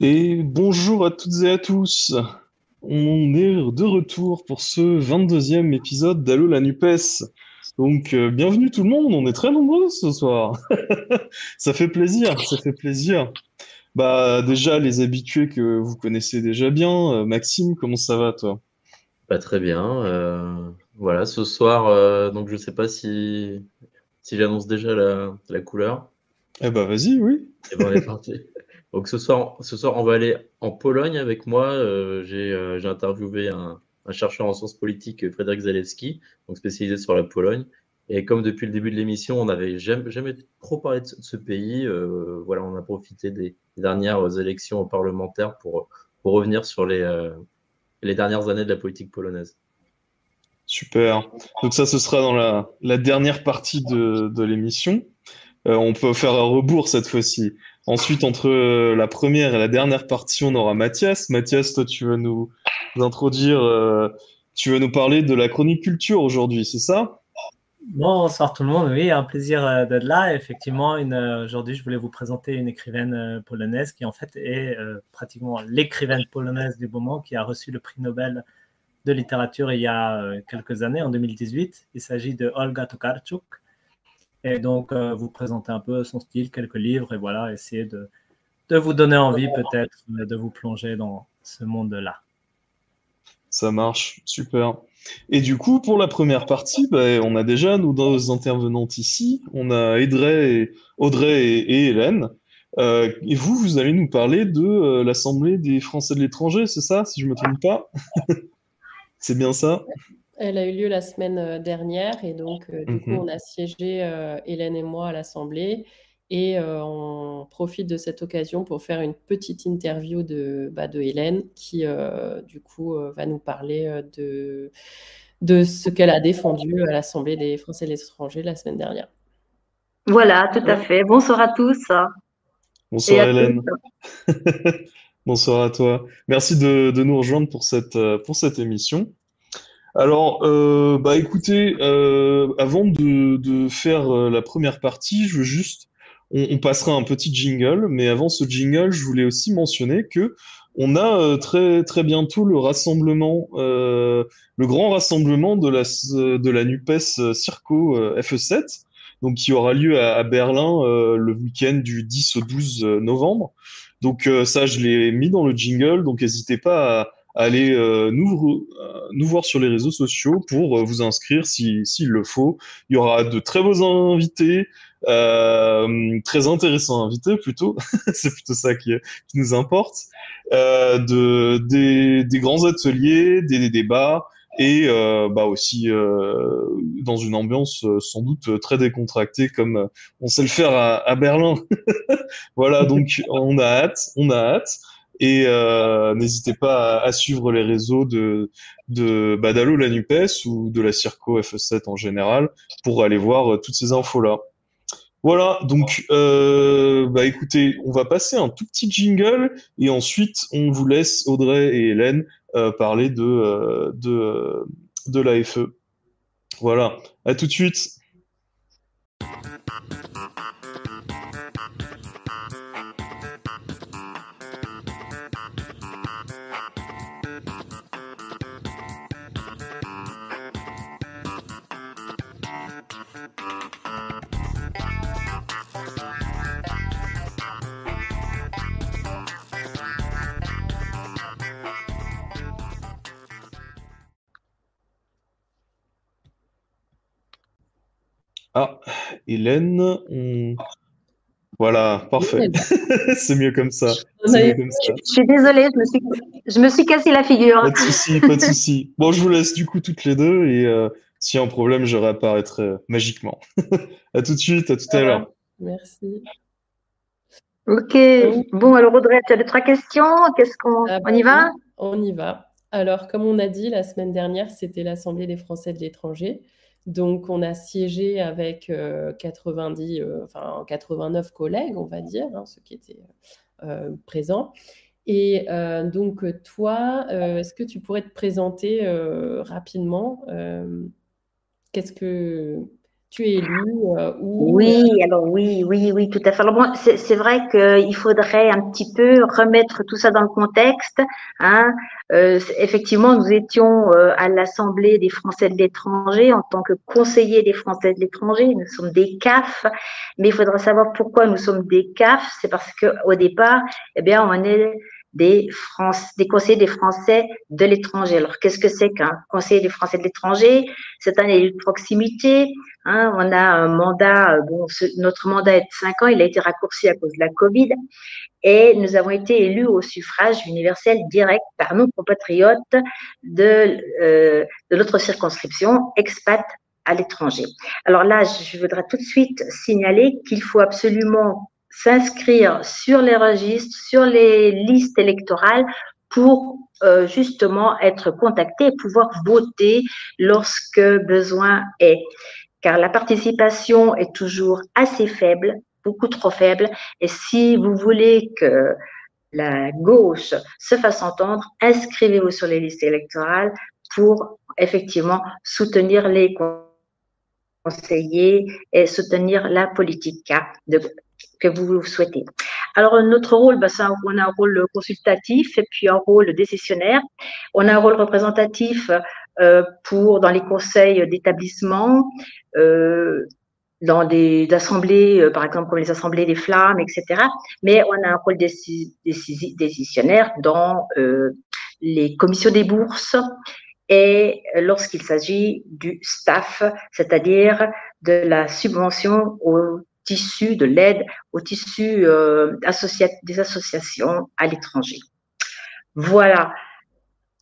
Et bonjour à toutes et à tous. On est de retour pour ce 22e épisode d'Allo la NUPES. Donc euh, bienvenue tout le monde, on est très nombreux ce soir. ça fait plaisir, ça fait plaisir. Bah déjà les habitués que vous connaissez déjà bien. Euh, Maxime, comment ça va toi? Pas très bien. euh, voilà, ce soir, donc je sais pas si, si j'annonce déjà la, la couleur. Eh bah vas-y, oui. Et ben on est parti. Donc ce soir, ce soir, on va aller en Pologne avec moi. Euh, j'ai euh, j'ai interviewé un, chercheur en sciences politiques, Frédéric Zalewski, donc spécialisé sur la Pologne. Et comme depuis le début de l'émission, on n'avait jamais, trop parlé de ce, pays, euh, voilà, on a profité des dernières élections parlementaires pour, revenir sur les, dernières années de la politique polonaise. Super. Donc ça, ce sera dans la, dernière partie de l'émission. Euh, on peut faire un rebours cette fois-ci. Ensuite, entre euh, la première et la dernière partie, on aura Mathias. Mathias, toi, tu veux nous introduire, euh, tu veux nous parler de la chronique culture aujourd'hui, c'est ça? Bonsoir tout le monde, oui, un plaisir d'être là. Effectivement, aujourd'hui, je voulais vous présenter une écrivaine polonaise qui en fait est pratiquement l'écrivaine polonaise du moment qui a reçu le prix Nobel de littérature il y a quelques années, en 2018. Il s'agit de Olga Tokarczuk. Et donc, euh, vous présenter un peu son style, quelques livres, et voilà, essayer de, de vous donner envie peut-être euh, de vous plonger dans ce monde-là. Ça marche, super. Et du coup, pour la première partie, ben, on a déjà nos deux intervenantes ici. On a Audrey et, Audrey et, Hélène. Euh, et vous, vous allez nous parler de l'Assemblée des Français de l'étranger, c'est ça, si je me trompe pas? C'est bien ça? Elle a eu lieu la semaine euh, dernière et donc euh, du coup Mhm. on a siégé euh, Hélène et moi à l'Assemblée et euh, on profite de cette occasion pour faire une petite interview de, bah, de Hélène qui euh, du coup euh, va nous parler euh, de, de ce qu'elle a défendu à l'Assemblée des Français de l'étranger la semaine dernière. Voilà, tout à fait. Bonsoir à tous et Bonsoir à Hélène. Bonsoir à toi. Merci de, de nous rejoindre pour cette, pour cette émission. Alors, euh, bah écoutez, euh, avant de, de faire euh, la première partie, je veux juste, on, on passera un petit jingle, mais avant ce jingle, je voulais aussi mentionner que on a euh, très très bientôt le rassemblement, euh, le grand rassemblement de la de la NUPES Circo euh, FE7, donc qui aura lieu à, à Berlin le week-end du 10 au 12 novembre. Donc ça, je l'ai mis dans le jingle, donc n'hésitez pas à allez euh, nous, euh, nous voir sur les réseaux sociaux pour euh, vous inscrire si, s'il le faut. Il y aura de très beaux invités, euh, très intéressants invités plutôt, c'est plutôt ça qui, qui nous importe, euh, de, des, des grands ateliers, des, des débats et euh, bah aussi dans une ambiance sans doute très décontractée comme on sait le faire à, à Berlin. Voilà, donc on a hâte, on a hâte. Et euh, n'hésitez pas à, suivre les réseaux de, de d'Allo la NUPES ou de la Circo FE7 en général pour aller voir euh, toutes ces infos-là. Voilà, donc euh, bah écoutez, on va passer un tout petit jingle et ensuite on vous laisse Audrey et Hélène parler de, de, de l'AFE. Voilà, à tout de suite. Hélène, on... voilà, parfait. C'est mieux comme ça. Mieux comme. Je suis désolée, je me suis, je me suis cassé la figure. Pas de souci, pas de souci. Bon, je vous laisse du coup toutes les deux et euh, s'il y a un problème, je réapparaîtrai euh, magiquement. À tout de suite, à tout à l'heure. Merci. Ok. Bon, alors Audrey, tu as deux, trois questions. Qu'est-ce qu'on, Ah on bah y va? oui, On y va. Alors, comme on a dit, la semaine dernière, c'était l'Assemblée des Français de l'étranger. Donc, on a siégé avec euh, 90, euh, enfin 89 collègues, on va dire, hein, ceux qui étaient euh, présents. Et euh, donc, toi, euh, est-ce que tu pourrais te présenter euh, rapidement? euh, qu'est-ce que tu es élu euh, Oui, alors oui, oui, oui, tout à fait. Alors bon, c'est vrai qu'il faudrait un petit peu remettre tout ça dans le contexte. Hein. Euh, effectivement, nous étions euh, à l'Assemblée des Français de l'étranger en tant que conseillers des Français de l'étranger. Nous sommes des CAF, mais il faudra savoir pourquoi nous sommes des CAF. C'est parce que au départ, eh bien, on est des, France, des conseillers des Français de l'étranger. Alors, qu'est-ce que c'est qu'un conseiller des Français de l'étranger? C'est un élu de proximité. Hein, on a un mandat, bon, notre mandat est de 5 ans, il a été raccourci à cause de la Covid. Et nous avons été élus au suffrage universel direct par nos compatriotes de, euh, de notre circonscription, expat à l'étranger. Alors là, je voudrais tout de suite signaler qu'il faut absolument s'inscrire sur les registres, sur les listes électorales pour euh, justement être contacté et pouvoir voter lorsque besoin est. Car la participation est toujours assez faible, beaucoup trop faible. Et si vous voulez que la gauche se fasse entendre, inscrivez-vous sur les listes électorales pour effectivement soutenir les conseillers et soutenir la politique de, que vous souhaitez. Alors, notre rôle, bah, on a un rôle consultatif et puis un rôle décisionnaire. On a un rôle représentatif euh, pour dans les conseils d'établissement, euh, dans des assemblées, euh, par exemple comme les assemblées des flammes, etc. Mais on a un rôle décisionnaire dans les commissions des bourses et lorsqu'il s'agit du staff, c'est-à-dire de la subvention aux tissu, de l'aide au tissu euh, des associations à l'étranger. Voilà.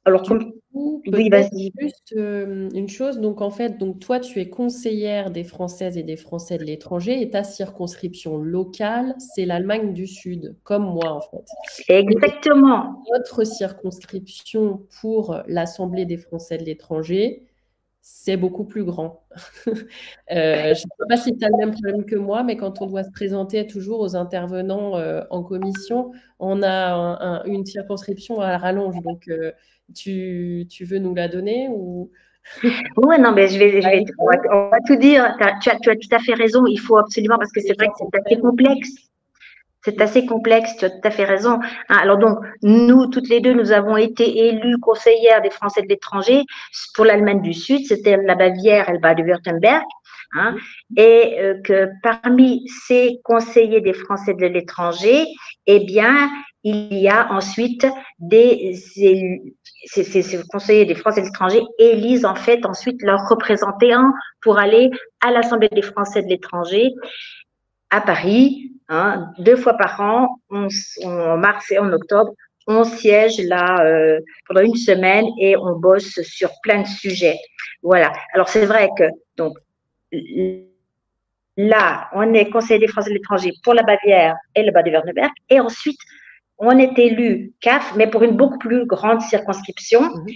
Alors, comme... oui, vas-y. Juste euh, une chose, donc en fait, donc toi, tu es conseillère des Françaises et des Français de l'étranger et ta circonscription locale, c'est l'Allemagne du Sud, comme moi en fait. Exactement. Notre circonscription pour l'Assemblée des Français de l'étranger, c'est beaucoup plus grand. Euh, je ne sais pas si tu as le même problème que moi, mais quand on doit se présenter toujours aux intervenants euh, en commission, on a une circonscription à rallonge. Donc, euh, tu, veux nous la donner ou... Oui, non, mais je vais, on, va, tout dire. Tu as, tu as tout à fait raison. Il faut absolument, parce que c'est vrai que c'est assez complexe. C'est assez complexe, tu as tout à fait raison. Hein, alors donc, nous, toutes les deux, nous avons été élues conseillères des Français de l'étranger pour l'Allemagne du Sud, c'était la Bavière et le Bade-Württemberg. Hein, et euh, que parmi ces conseillers des Français de l'étranger, eh bien, il y a ensuite des élus, ces, ces, conseillers des Français de l'étranger élisent en fait ensuite leurs représentants pour aller à l'Assemblée des Français de l'étranger à Paris, hein, deux fois par an, en mars et en octobre, on siège là euh, pendant une semaine et on bosse sur plein de sujets. Voilà. Alors c'est vrai que donc là, on est conseiller des Français de l'étranger pour la Bavière et le Bade-Württemberg, et ensuite on est élu CAF, mais pour une beaucoup plus grande circonscription. Mhm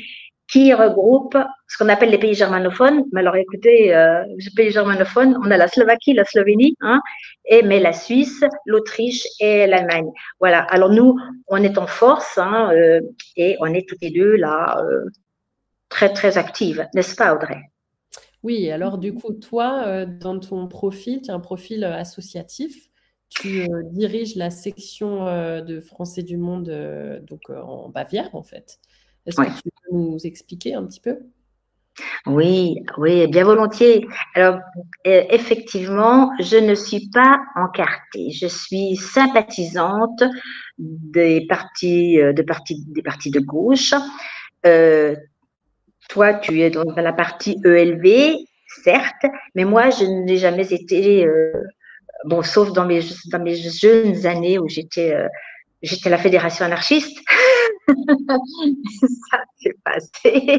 qui regroupe ce qu'on appelle les pays germanophones. Mais alors écoutez, euh, les pays germanophones, on a la Slovaquie, la Slovénie, hein, et mais la Suisse, l'Autriche et l'Allemagne. Voilà. Alors nous, on est en force hein, euh, et on est toutes les deux là euh, très très actives, n'est-ce pas, Audrey? Oui. Alors du coup, toi, dans ton profil, tu as un profil associatif. Tu diriges la section de Français du Monde donc en Bavière en fait. Est-ce que tu peux nous expliquer un petit peu? Oui, oui, bien volontiers. Alors, euh, effectivement, je ne suis pas encartée. Je suis sympathisante des partis, euh, de partis, des partis de gauche. Euh, toi, tu es dans la partie ELV, certes, mais moi, je n'ai jamais été, bon, sauf dans mes, dans mes jeunes années où j'étais, j'étais à la fédération anarchiste. ça s'est passé.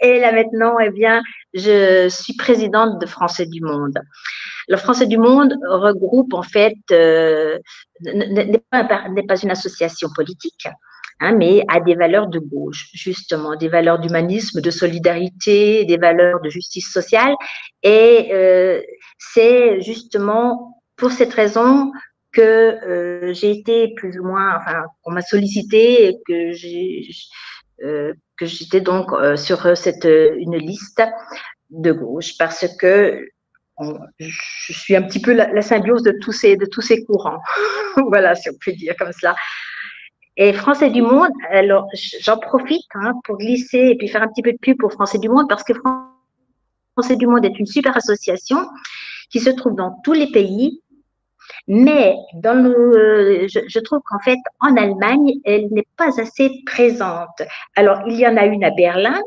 Et là maintenant, eh bien, je suis présidente de Français du Monde. Le Français du Monde regroupe en fait, euh, n'est pas, une association politique, hein, mais a des valeurs de gauche, justement, des valeurs d'humanisme, de solidarité, des valeurs de justice sociale. Et euh, c'est justement pour cette raison que euh, j'ai été plus ou moins, enfin, on m'a sollicité et que euh, j'étais donc euh, sur cette une liste de gauche parce que je suis un petit peu la, symbiose de tous ces, de tous ces courants. voilà, si on peut dire comme cela. Et Français du Monde, alors j'en profite hein, pour glisser et puis faire un petit peu de pub pour Français du Monde parce que Français du Monde est une super association qui se trouve dans tous les pays, mais dans le, je, trouve qu'en fait en Allemagne, elle n'est pas assez présente. Alors il y en a une à Berlin,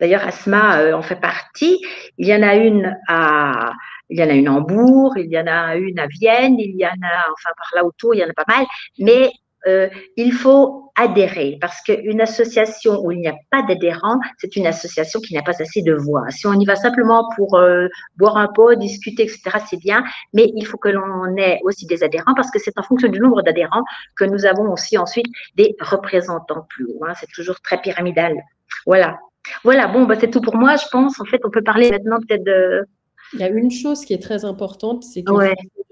D'ailleurs, Asma euh, en fait partie. Il y en a une à, il y en a une à Hambourg, il y en a une à Vienne, il y en a, enfin par là autour, il y en a pas mal. Mais euh, il faut adhérer parce qu'une association où il n'y a pas d'adhérents, c'est une association qui n'a pas assez de voix. Si on y va simplement pour euh, boire un pot, discuter, etc., c'est bien, mais il faut que l'on ait aussi des adhérents parce que c'est en fonction du nombre d'adhérents que nous avons aussi ensuite des représentants plus hauts. Hein. C'est toujours très pyramidal. Voilà. Voilà, bon, bah, c'est tout pour moi, je pense. En fait, on peut parler maintenant peut-être de. Il y a une chose qui est très importante, c'est que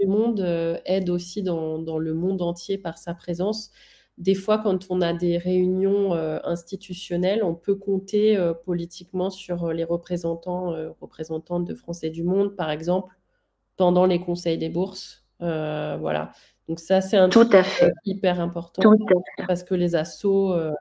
monde euh, aide aussi dans, le monde entier par sa présence. Des fois, quand on a des réunions euh, institutionnelles, on peut compter euh, politiquement sur les représentants, représentantes de Français du monde, par exemple, pendant les conseils des bourses. voilà. Donc ça, c'est un truc hyper important parce que les assos euh,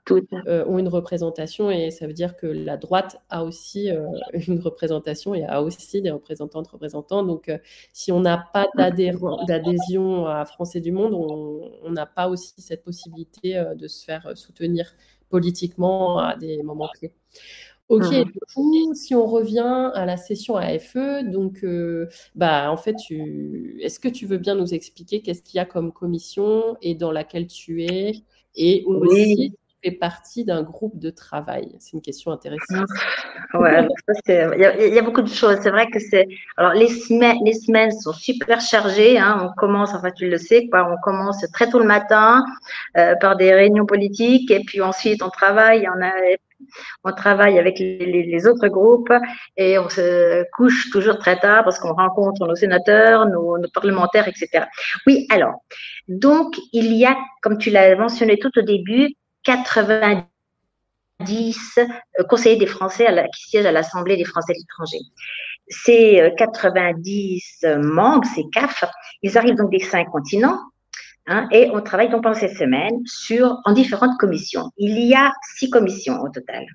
euh, ont une représentation et ça veut dire que la droite a aussi euh, une représentation et a aussi des représentantes, représentants. Donc si on n'a pas d'adhésion à Français du Monde, on n'a pas aussi cette possibilité de se faire soutenir politiquement à des moments clés. Ok, mmh. du coup, si on revient à la session AFE, donc, euh, bah, en fait, est-ce que tu veux bien nous expliquer qu'est-ce qu'il y a comme commission et dans laquelle tu es? Et aussi tu fais partie d'un groupe de travail C'est une question intéressante. Ouais, il y, a beaucoup de choses. C'est vrai que c'est. Alors, les semaines, les semaines sont super chargées. Hein. On commence, enfin, tu le sais, quoi, on commence très tôt le matin euh, par des réunions politiques et puis ensuite on travaille. On a on travaille avec les, autres groupes et on se couche toujours très tard parce qu'on rencontre nos sénateurs, nos, parlementaires, etc. Oui, alors, donc il y a, comme tu l'as mentionné tout au début, 90 euh, conseillers des Français qui siègent à l'Assemblée des Français de l'étranger. Ces 90 euh, membres, ces CAF, ils arrivent donc des cinq continents, Hein, et on travaille donc pendant cette semaine sur, en différentes commissions. Il y a six commissions au total.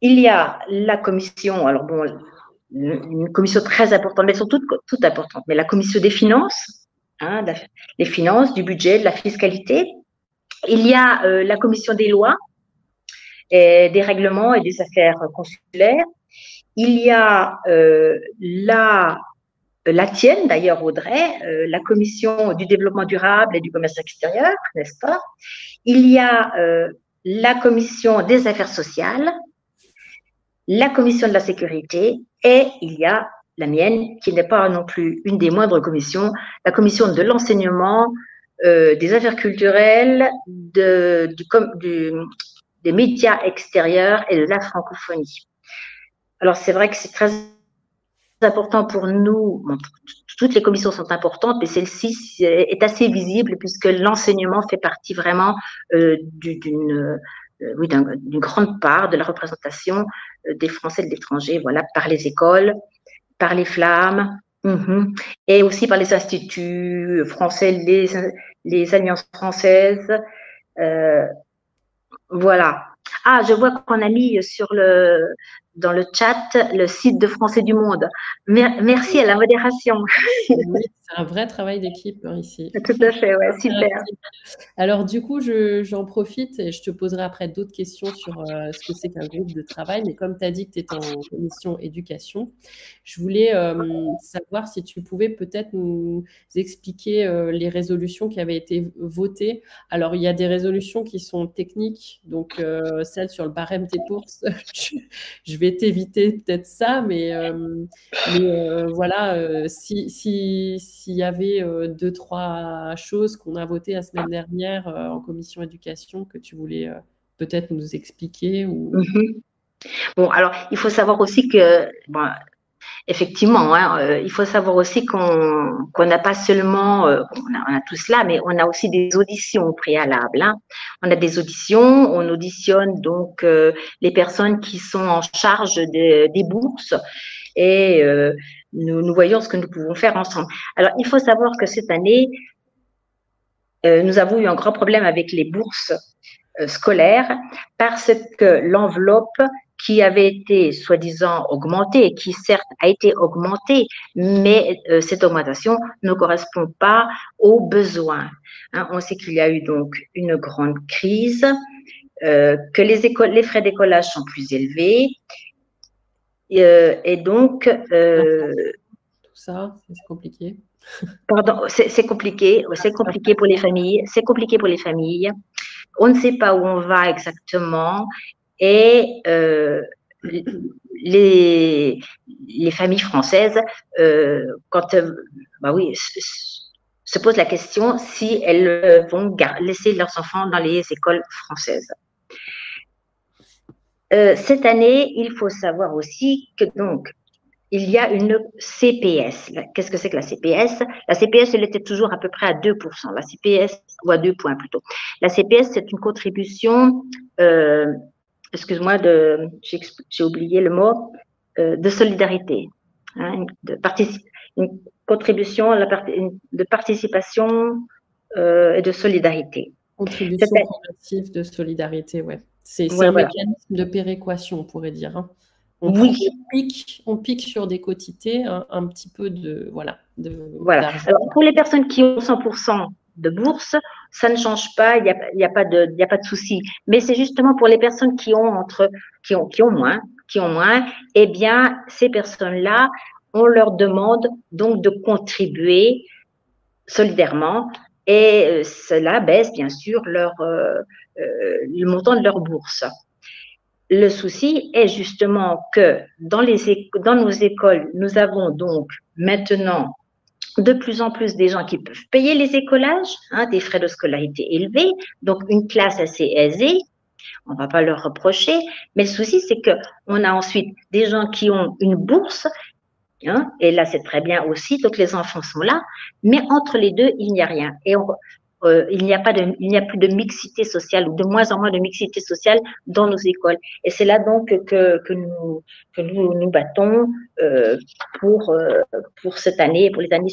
Il y a la commission, alors bon, une commission très importante, mais elles sont toutes, toutes importantes, mais la commission des finances, hein, les finances, du budget, de la fiscalité. Il y a euh, la commission des lois, des règlements et des affaires consulaires. Il y a euh, la la tienne d'ailleurs, Audrey, euh, la commission du développement durable et du commerce extérieur, n'est-ce pas? Il y a euh, la commission des affaires sociales, la commission de la sécurité et il y a la mienne, qui n'est pas non plus une des moindres commissions, la commission de l'enseignement, euh, des affaires culturelles, de, du, des médias extérieurs et de la francophonie. Alors c'est vrai que c'est très important pour nous, toutes les commissions sont importantes, mais celle-ci est assez visible puisque l'enseignement fait partie vraiment euh, d'une euh, oui, grande part de la représentation euh, des Français de l'étranger, voilà, par les écoles, par les flammes, mhm, et aussi par les instituts français, les, les alliances françaises. voilà. Ah, je vois qu'on a mis sur le, dans le chat le site de Français du Monde. Merci à la modération. c'est un vrai travail d'équipe hein, ici. Tout à fait, ouais, super. Alors du coup, j'en profite et je te poserai après d'autres questions sur euh, ce que c'est qu'un groupe de travail. Mais comme tu as dit que tu étais en commission éducation, je voulais euh, savoir si tu pouvais peut-être nous expliquer euh, les résolutions qui avaient été votées. Alors il y a des résolutions qui sont techniques, donc celle sur le barème des bourses, je vais t'éviter peut-être ça, mais, euh, euh, voilà, euh, s'il y avait deux, trois choses qu'on a votées la semaine dernière en commission éducation que tu voulais peut-être nous expliquer ou... Mhm. Bon, alors, il faut savoir aussi que, Effectivement, hein, euh, il faut savoir aussi qu'on n'a pas seulement, euh, on, a, tout cela, mais on a aussi des auditions préalables. Hein. On a des auditions, on auditionne donc euh, les personnes qui sont en charge des bourses et nous, nous voyons ce que nous pouvons faire ensemble. Alors, il faut savoir que cette année, nous avons eu un grand problème avec les bourses scolaires parce que l'enveloppe qui avait été soi-disant augmentée, qui certes a été augmentée, mais euh, cette augmentation ne correspond pas aux besoins. Hein, on sait qu'il y a eu donc une grande crise, euh, que les, écoles, les frais d'écolage sont plus élevés, euh, et donc... Tout ça, c'est compliqué. Pardon, c'est compliqué, c'est compliqué pour les familles, c'est compliqué pour les familles. On ne sait pas où on va exactement et euh, les, les, familles françaises, euh, quand, euh, bah oui, se posent la question si elles vont laisser leurs enfants dans les écoles françaises. cette année, il faut savoir aussi que donc il y a une CPS. Qu'est-ce que c'est que la CPS La CPS, elle était toujours à peu près à 2%. La CPS, ou à 2 points plutôt. La CPS, c'est une contribution excuse-moi, de, j'ai oublié le mot, euh, de solidarité, hein, de une contribution à la de participation euh, et de solidarité. Contribution collective de solidarité, ouais. C'est un mécanisme de péréquation, on pourrait dire. Hein. On, oui. pique, on pique sur des quotités un, petit peu de voilà. De, voilà. Alors pour les personnes qui ont 100% de bourse, ça ne change pas, il n'y a, a, pas de, souci. Mais c'est justement pour les personnes qui ont moins, qui eh bien, ces personnes-là, on leur demande donc de contribuer solidairement et euh, cela baisse bien sûr euh, euh, le montant de leur bourse. Le souci est justement que dans nos écoles, nous avons donc maintenant de plus en plus des gens qui peuvent payer les écolages, hein, des frais de scolarité élevés, donc une classe assez aisée. On va pas leur reprocher, mais le souci c'est que on a ensuite des gens qui ont une bourse, hein, et là c'est très bien aussi, donc les enfants sont là, mais entre les deux il n'y a rien. Euh, il n'y a pas de, il n'y a plus de mixité sociale ou de moins en moins de mixité sociale dans nos écoles. Et c'est là donc que, que nous que nous nous battons euh, pour euh, pour cette année et pour les années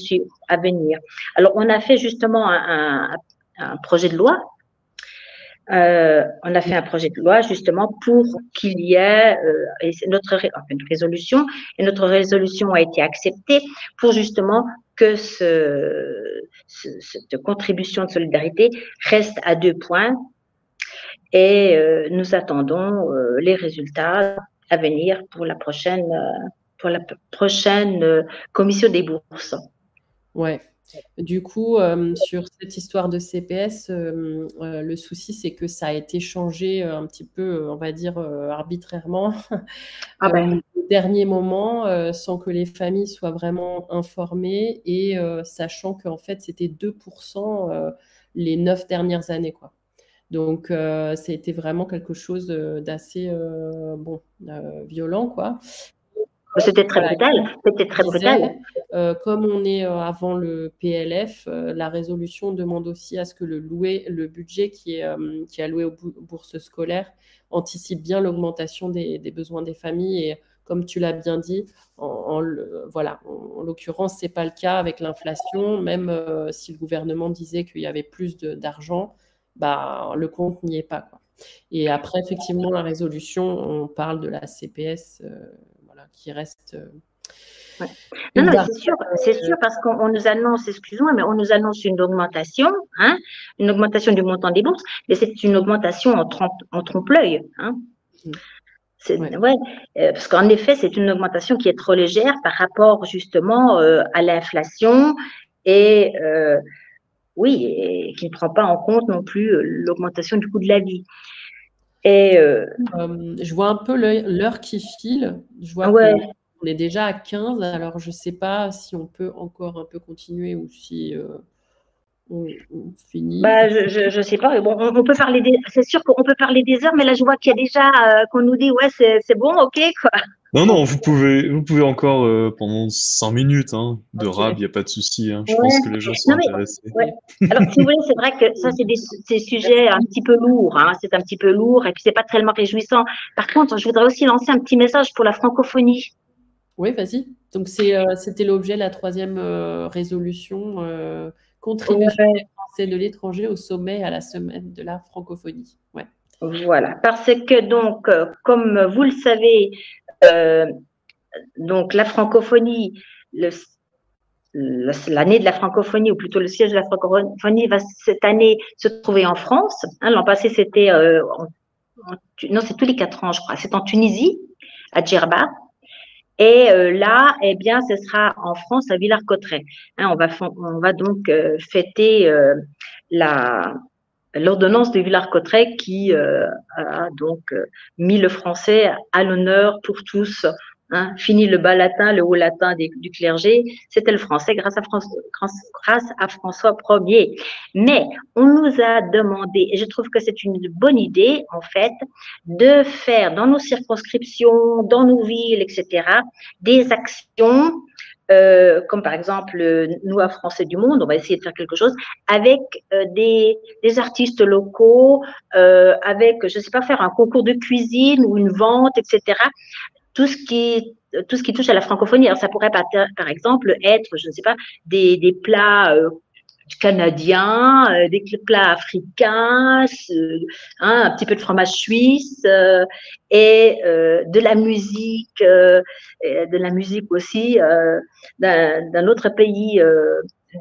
à venir. Alors on a fait justement un, projet de loi. on a fait un projet de loi justement pour qu'il y ait notre une résolution et notre résolution a été acceptée pour justement que ce, cette contribution de solidarité reste à deux points et euh, nous attendons euh, les résultats à venir pour la prochaine, euh, pour la prochaine commission des bourses. Ouais. Du coup, sur cette histoire de CPS, le souci, c'est que ça a été changé un petit peu, on va dire, arbitrairement. Ah ben dernier moment euh, sans que les familles soient vraiment informées et euh, sachant qu'en fait c'était 2% euh, les neuf dernières années quoi. Donc ça a été vraiment quelque chose d'assez bon violent quoi. C'était très brutal. C'était très brutal. comme on est avant le PLF, la résolution demande aussi à ce que le, budget qui est, qui est alloué aux bourses scolaires anticipe bien l'augmentation des, des, besoins des familles et comme tu l'as bien dit, en, voilà, en, l'occurrence, ce n'est pas le cas avec l'inflation. Même euh, si le gouvernement disait qu'il y avait plus d'argent, bah, le compte n'y est pas. Quoi. Et après, effectivement, la résolution, on parle de la CPS euh, voilà, qui reste. Euh, non, non, c'est sûr, c'est sûr, parce qu'on nous annonce, excusez-moi, mais on nous annonce une augmentation, hein, une augmentation du montant des bourses, mais c'est une augmentation en, en trompe-l'œil. Hein. Mm. Ouais. Euh, parce qu'en effet, c'est une augmentation qui est trop légère par rapport justement euh, à l'inflation et euh, oui, et qui ne prend pas en compte non plus l'augmentation du coût de la vie. Et je vois un peu l'heure qui file. Je vois qu'on est déjà à 15, alors je ne sais pas si on peut encore un peu continuer ou si on, finit bah, Je ne sais pas. Bon, on, peut parler des... C'est sûr qu'on peut parler des heures, mais là, je vois qu'il y a déjà euh, qu'on nous dit ouais, c'est bon, ok. Quoi. Non, non, vous pouvez, vous pouvez encore euh, pendant 5 minutes hein, de rab, il n'y a pas de souci. Hein. Je pense que les gens sont intéressés. Alors, si vous voulez, c'est vrai que ça, c'est des, des, sujets un petit peu lourds. Hein. C'est un petit peu lourd et puis c'est pas tellement réjouissant. Par contre, je voudrais aussi lancer un petit message pour la francophonie. Oui, vas-y. Donc, c'était l'objet de la troisième résolution contribution des Français de l'étranger au sommet à la semaine de la francophonie. Ouais. Voilà, parce que donc, comme vous le savez, donc la francophonie, l'année de la francophonie, ou plutôt le siège de la francophonie, va cette année se trouver en France. Hein, L'an passé, c'était, euh, non, c'est tous les quatre ans, je crois. C'est en Tunisie, à Djerba. Et euh, là, eh bien, ce sera en France, à Villars-Cotterêts. Hein, on, va, on va donc euh, fêter la, l'ordonnance de Villars-Cotterêts qui a donc mis le français à l'honneur pour tous Hein, fini le bas latin, le haut latin du clergé, c'était le français grâce à, grâce à François Ier. Mais on nous a demandé, et je trouve que c'est une bonne idée en fait, de faire dans nos circonscriptions, dans nos villes, etc., des actions euh, comme par exemple nous à Français du Monde, on va essayer de faire quelque chose avec euh, des, artistes locaux, euh, avec, je ne sais pas, faire un concours de cuisine ou une vente, etc tout ce qui tout ce qui touche à la francophonie. Alors, ça pourrait par, par exemple être, je ne sais pas, des, des plats euh, canadiens, euh, des plats africains, euh, hein, un petit peu de fromage suisse euh, et de la musique, de la musique aussi d'un autre pays,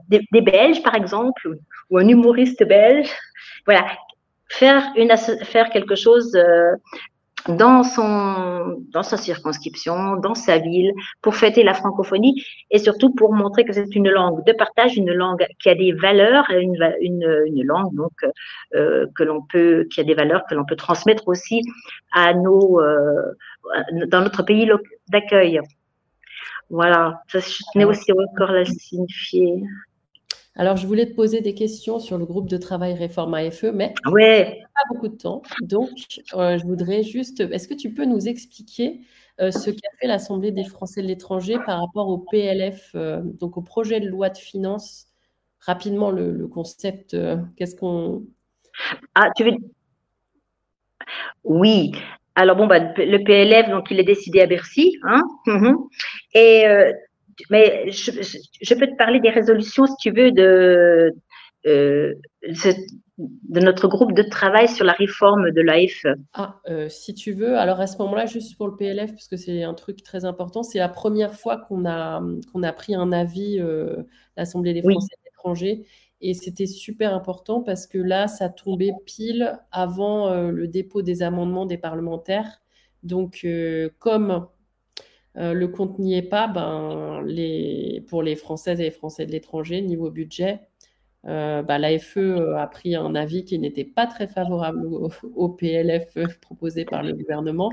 des, des, Belges par exemple, ou un humoriste belge. Voilà, faire une faire quelque chose dans, son, dans sa circonscription, dans sa ville, pour fêter la francophonie et surtout pour montrer que c'est une langue de partage, une langue qui a des valeurs, une, une, une langue donc euh, que l'on peut, qui a des valeurs que l'on peut transmettre aussi à nos, euh, dans notre pays d'accueil. Voilà, je tenais aussi encore à signifier. Alors, je voulais te poser des questions sur le groupe de travail Réforme AFE, mais ouais. pas beaucoup de temps. Donc, euh, je voudrais juste, est-ce que tu peux nous expliquer euh, ce qu'a fait l'Assemblée des Français de l'étranger par rapport au PLF, euh, donc au projet de loi de finances? Rapidement, le, concept, qu'est-ce qu'on. Ah, tu veux. Oui. Alors, bon, bah, le PLF, donc, il est décidé à Bercy. Hein mhm. Et mais je, peux te parler des résolutions, si tu veux, de, euh, de notre groupe de travail sur la réforme de l'AFE. Ah, euh, si tu veux. Alors à ce moment-là, juste pour le PLF, parce que c'est un truc très important, c'est la première fois qu'on a, qu'on a pris un avis, euh, l'Assemblée des Français de l'étranger. Et c'était super important parce que là, ça tombait pile avant le dépôt des amendements des parlementaires. Donc, comme euh, le compte n'y est pas, ben, les, pour les Françaises et les Français de l'étranger, niveau budget, euh, ben, l'AFE euh, a pris un avis qui n'était pas très favorable au, PLF proposé par le gouvernement.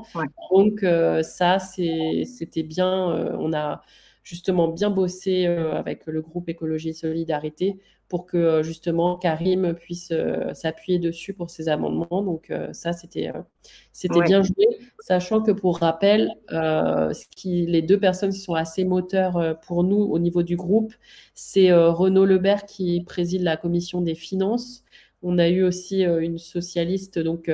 Donc ça, c'était bien. on a justement bien bossé avec le groupe Écologie et Solidarité pour que euh, justement Karim puisse euh, s'appuyer dessus pour ses amendements. Donc euh, ça, c'était c'était bien joué, sachant que pour rappel, ce qui, les deux personnes qui sont assez moteurs pour nous au niveau du groupe, c'est Renaud Lebert qui préside la commission des finances. On a eu aussi une socialiste, donc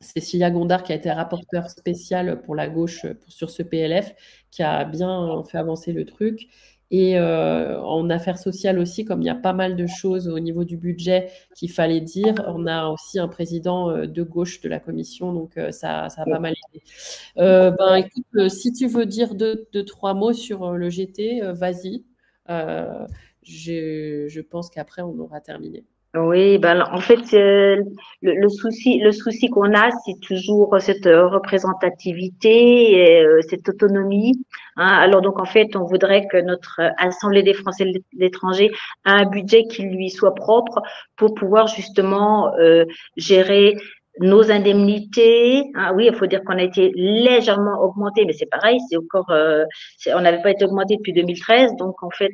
Cécilia Gondard, qui a été rapporteure spéciale pour la gauche sur ce PLF, qui a bien fait avancer le truc. Et euh, en affaires sociales aussi, comme il y a pas mal de choses au niveau du budget qu'il fallait dire, on a aussi un président euh, de gauche de la commission, donc euh, ça, ça a pas mal aidé. ben, écoute, si tu veux dire deux, deux trois mots sur le GT, vas-y. Je, je pense qu'après, on aura terminé. Oui, ben, en fait, le, le, souci, le souci qu'on a, c'est toujours cette représentativité, et, euh, cette autonomie. Hein. Alors donc, en fait, on voudrait que notre Assemblée des Français de l'étranger ait un budget qui lui soit propre pour pouvoir justement euh, gérer nos indemnités. Ah oui, il faut dire qu'on a été légèrement augmenté, mais c'est pareil, c'est encore, euh, on n'avait pas été augmenté depuis 2013, donc en fait,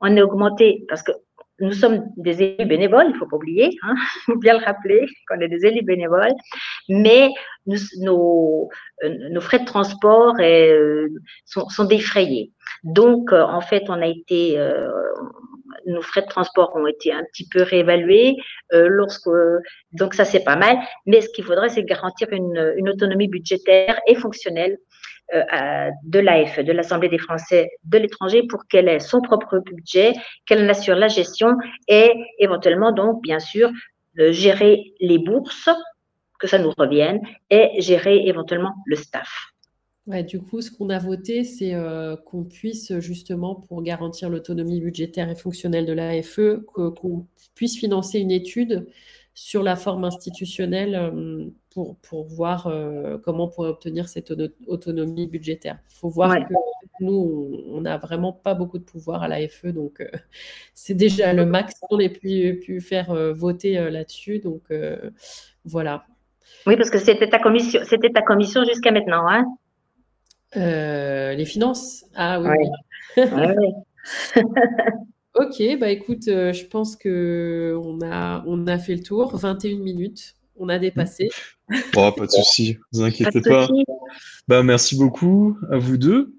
on est augmenté parce que nous sommes des élus bénévoles, il ne faut pas oublier, hein, bien le rappeler, qu'on est des élus bénévoles, mais nos, euh, nos, frais de transport euh, sont, défrayés. Donc, euh, en fait, on a été, nos frais de transport ont été un petit peu réévalués. lorsque, donc, ça, c'est pas mal. Mais ce qu'il faudrait, c'est garantir une autonomie budgétaire et fonctionnelle de l'AFE, de l'Assemblée des Français de l'étranger, pour qu'elle ait son propre budget, qu'elle en assure la gestion et éventuellement, donc, bien sûr, gérer les bourses, que ça nous revienne, et gérer éventuellement le staff. Du coup, ce qu'on a voté, c'est euh, qu'on puisse justement, pour garantir l'autonomie budgétaire et fonctionnelle de l'AFE, qu'on puisse financer une étude sur la forme institutionnelle euh, pour, pour voir euh, comment on pourrait obtenir cette autonomie budgétaire. Il faut voir que nous, on n'a vraiment pas beaucoup de pouvoir à l'AFE, donc c'est déjà le max qu'on ait pu, pu faire voter là-dessus. Donc voilà. Oui, parce que c'était ta commission, c'était ta commission jusqu'à maintenant, hein euh, les finances Ah oui. ok, bah écoute, euh, je pense que on a, on a fait le tour. 21 minutes, on a dépassé. Bon, pas de souci, ne vous inquiétez pas. Bah, merci beaucoup à vous deux.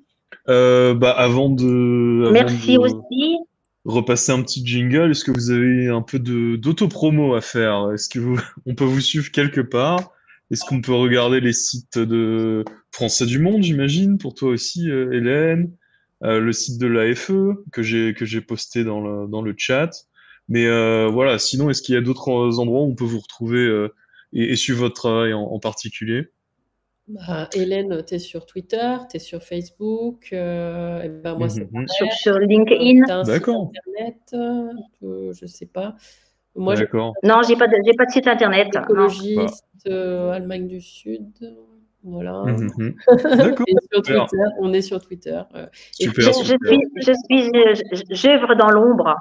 Euh, bah, avant de. merci aussi. Repasser un petit jingle, est-ce que vous avez un peu d'autopromo à faire? Est-ce que vous, on peut vous suivre quelque part? Est-ce qu'on peut regarder les sites de Français du Monde, j'imagine, pour toi aussi, euh, Hélène, le site de l'AFE que j'ai que j'ai posté dans le, dans le chat. Mais euh, voilà, sinon, est-ce qu'il y a d'autres endroits où on peut vous retrouver et, suivre votre travail en, particulier? Bah, Hélène, tu es sur Twitter, tu es sur Facebook, ben moi, c'est mmh sur, sur, LinkedIn. D'accord. Internet, je sais pas. Moi, Non, j'ai pas de, pas de site internet. Écologiste, euh, Allemagne du Sud. Voilà. Mhm, mhm. sur Twitter, on est sur Twitter. Euh, super, je, super. je, suis, je suis, j'œuvre dans l'ombre.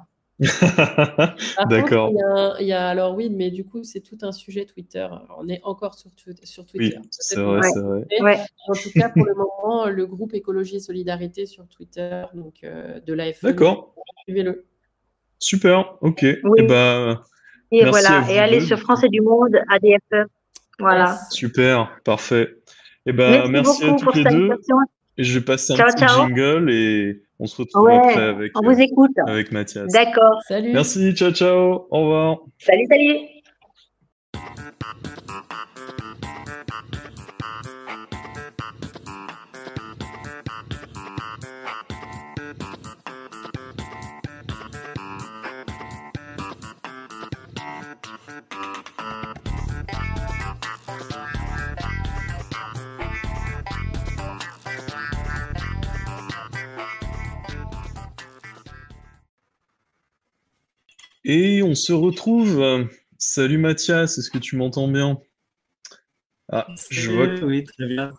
D'accord. Il, y a, alors oui, mais du coup, c'est tout un sujet Twitter. on est encore sur, sur Twitter. Oui, c'est vrai, c'est vrai. Ouais. En tout cas, pour le moment, le groupe Écologie et Solidarité sur Twitter, donc euh, de l'AFE. D'accord. Suivez-le. Super, ok. Et, eh ben, et voilà, et allez sur Français du Monde, ADFE. Voilà. Super, parfait. Eh ben, merci, à toutes les deux. Et je vais passer un petit jingle et on se retrouve après avec, on vous écoute. avec Mathias. D'accord. Salut. Merci, ciao, ciao. Au revoir. Salut, salut. Et on se retrouve. Salut Mathias, est-ce que tu m'entends bien? Ah, je vois que... Oui, très bien.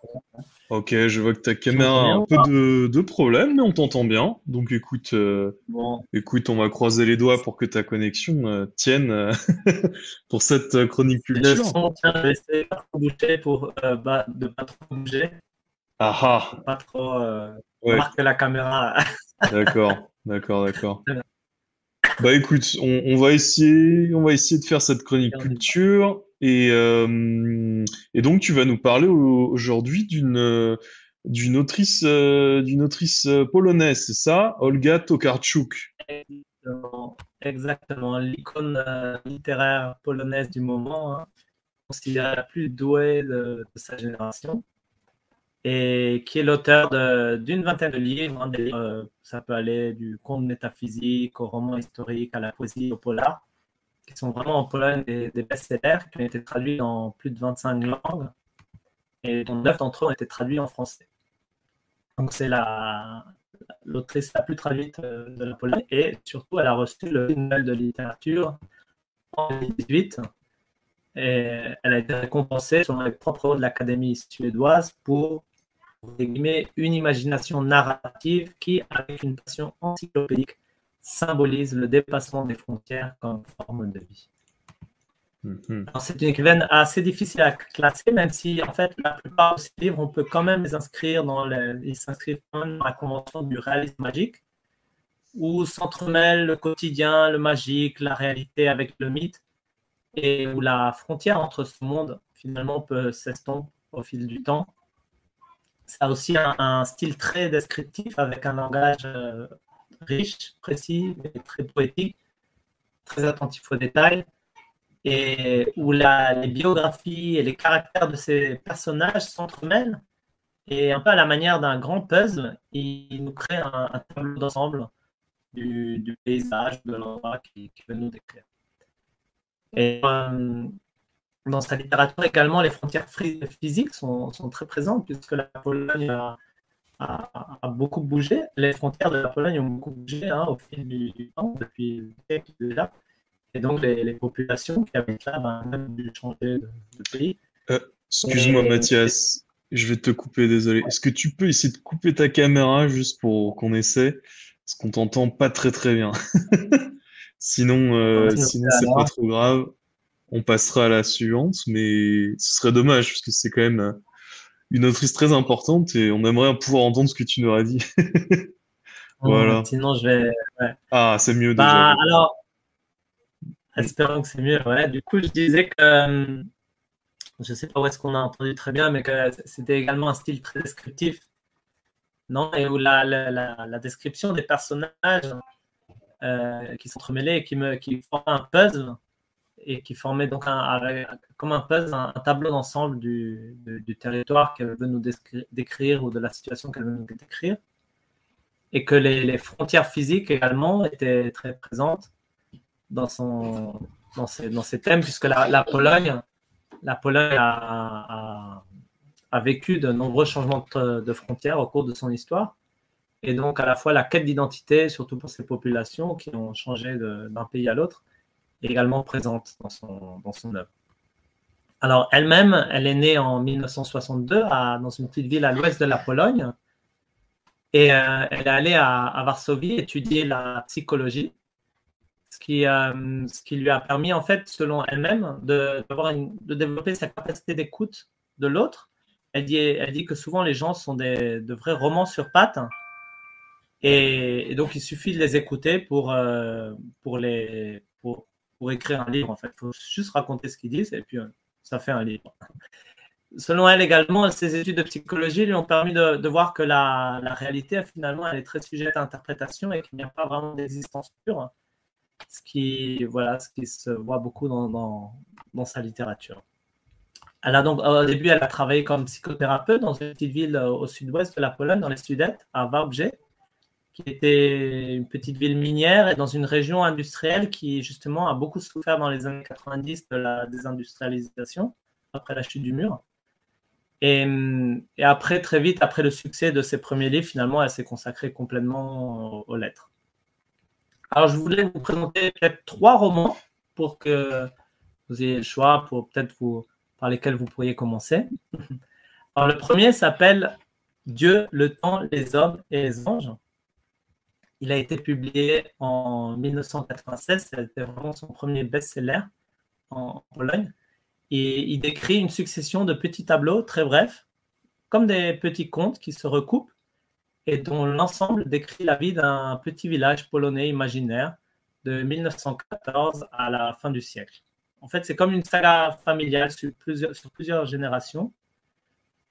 Ok, je vois que ta caméra a un peu de, de, problème, mais on t'entend bien. Donc écoute, euh, écoute, on va croiser les doigts pour que ta connexion euh, tienne euh, pour cette chronique culture. Le son, tiens, je vais essayer de pas trop bouger pour bah, de pas trop bouger. Ah ah. Pas trop ouais. marquer la caméra. d'accord, d'accord, d'accord. Bah écoute, on, va essayer, on va essayer de faire cette chronique culture et, euh, et donc tu vas nous parler aujourd'hui d'une d'une autrice euh, d'une autrice polonaise, c'est ça, Olga Tokarczuk. Exactement, l'icône euh, littéraire polonaise du moment, hein, considérée la plus douée de sa génération et qui est l'auteur d'une vingtaine de livres. Hein, euh, ça peut aller du conte métaphysique au roman historique, à la poésie, au polar, qui sont vraiment en Pologne des, best-sellers qui ont été traduits dans plus de 25 langues et dont 9 d'entre eux ont été traduits en français. Donc c'est l'autrice la plus traduite euh, de la Pologne et surtout elle a reçu le Nobel de littérature en 2018 et elle a été récompensée selon les propres de l'Académie suédoise pour une imagination narrative qui, avec une passion encyclopédique, symbolise le dépassement des frontières comme forme de vie. Mhm. C'est une écrivaine assez difficile à classer, même si en fait la plupart de ces livres, on peut quand même les inscrire dans, les, s'inscrivent dans la convention du réalisme magique, où s'entremêlent le quotidien, le magique, la réalité avec le mythe, et où la frontière entre ce monde finalement peut s'estomper au fil du temps ça a aussi un, style très descriptif avec un langage euh, riche, précis, et très poétique, très attentif aux détails, et où la, les biographies et les caractères de ces personnages s'entremêlent Et un peu à la manière d'un grand puzzle, il nous crée un, tableau d'ensemble du, paysage, de l'endroit qui, veut nous décrire. Et euh, dans sa littérature également, les frontières physiques sont, très présentes puisque la Pologne a, beaucoup bougé. Les frontières de la Pologne ont beaucoup bougé hein, au fil du, temps, depuis des déjà. Et donc, les, populations qui habitent là ben, même dû changer de, pays. Euh, excuse-moi, Mathias, je vais te couper, désolé. Est-ce que tu peux essayer de couper ta caméra juste pour qu'on essaie? Parce qu'on t'entend pas très très bien. sinon, euh, sinon c'est pas trop grave. On passera à la suivante, mais ce serait dommage parce que c'est quand même euh, une autrice très importante et on aimerait pouvoir entendre ce que tu nous as dit. voilà. Sinon, je vais. Ah, c'est mieux bah, déjà. alors, espérons que c'est mieux. Ouais. Du coup, je disais que euh, je ne sais pas où est-ce qu'on a entendu très bien, mais que c'était également un style très descriptif. Non, et où la, la, description des personnages euh, qui s'entremêlaient et qui, me, qui formaient un puzzle et qui formaient donc comme un puzzle, un, tableau d'ensemble du, territoire qu'elle veut nous décrire ou de la situation qu'elle veut nous décrire. Et que les, frontières physiques également étaient très présentes dans, son, dans, ces, dans ces thèmes, puisque la, Pologne la Pologne a, vécu de nombreux changements de, frontières au cours de son histoire. Et donc, à la fois, la quête d'identité, surtout pour ces populations qui ont changé d'un pays à l'autre, également présente dans son, dans son œuvre. Alors, elle-même, elle est née en 1962 dans une petite ville à l'ouest de la Pologne. Et euh, elle est allée à Varsovie étudier la psychologie ce qui, euh, ce qui lui a permis, en fait, selon elle-même, de, de développer sa capacité d'écoute de l'autre. Elle dit, elle dit que souvent les gens sont des, de vrais romans sur pattes. Et, donc, il suffit de les écouter pour, euh, pour, les, pour, pour, écrire un livre. En fait, il faut juste raconter ce qu'ils disent et puis euh, ça fait un livre. Selon elle également, ses études de psychologie lui ont permis de, voir que la, réalité, finalement, elle est très sujette à interprétation et qu'il n'y a pas vraiment d'existence pure ce qui, voilà, ce qui se voit beaucoup dans, sa littérature. Elle a donc, au début, elle a travaillé comme psychothérapeute dans une petite ville au sud-ouest de la Pologne, dans les Sudètes, à Wałbrzych, qui était une petite ville minière et dans une région industrielle qui, justement, a beaucoup souffert dans les années 90 de la désindustrialisation, après la chute du mur. Et, après, très vite, après le succès de ses premiers livres, finalement, elle s'est consacrée complètement aux lettres. Alors, je voulais vous présenter peut-être trois romans pour que vous ayez le choix, pour peut-être vous par lesquels vous pourriez commencer. Alors, le premier s'appelle Dieu, le temps, les hommes et les anges. Il a été publié en 1996. C'était vraiment son premier best-seller en Pologne. Et il décrit une succession de petits tableaux très brefs, comme des petits contes qui se recoupent et dont l'ensemble décrit la vie d'un petit village polonais imaginaire de 1914 à la fin du siècle. En fait, c'est comme une saga familiale sur plusieurs, sur plusieurs générations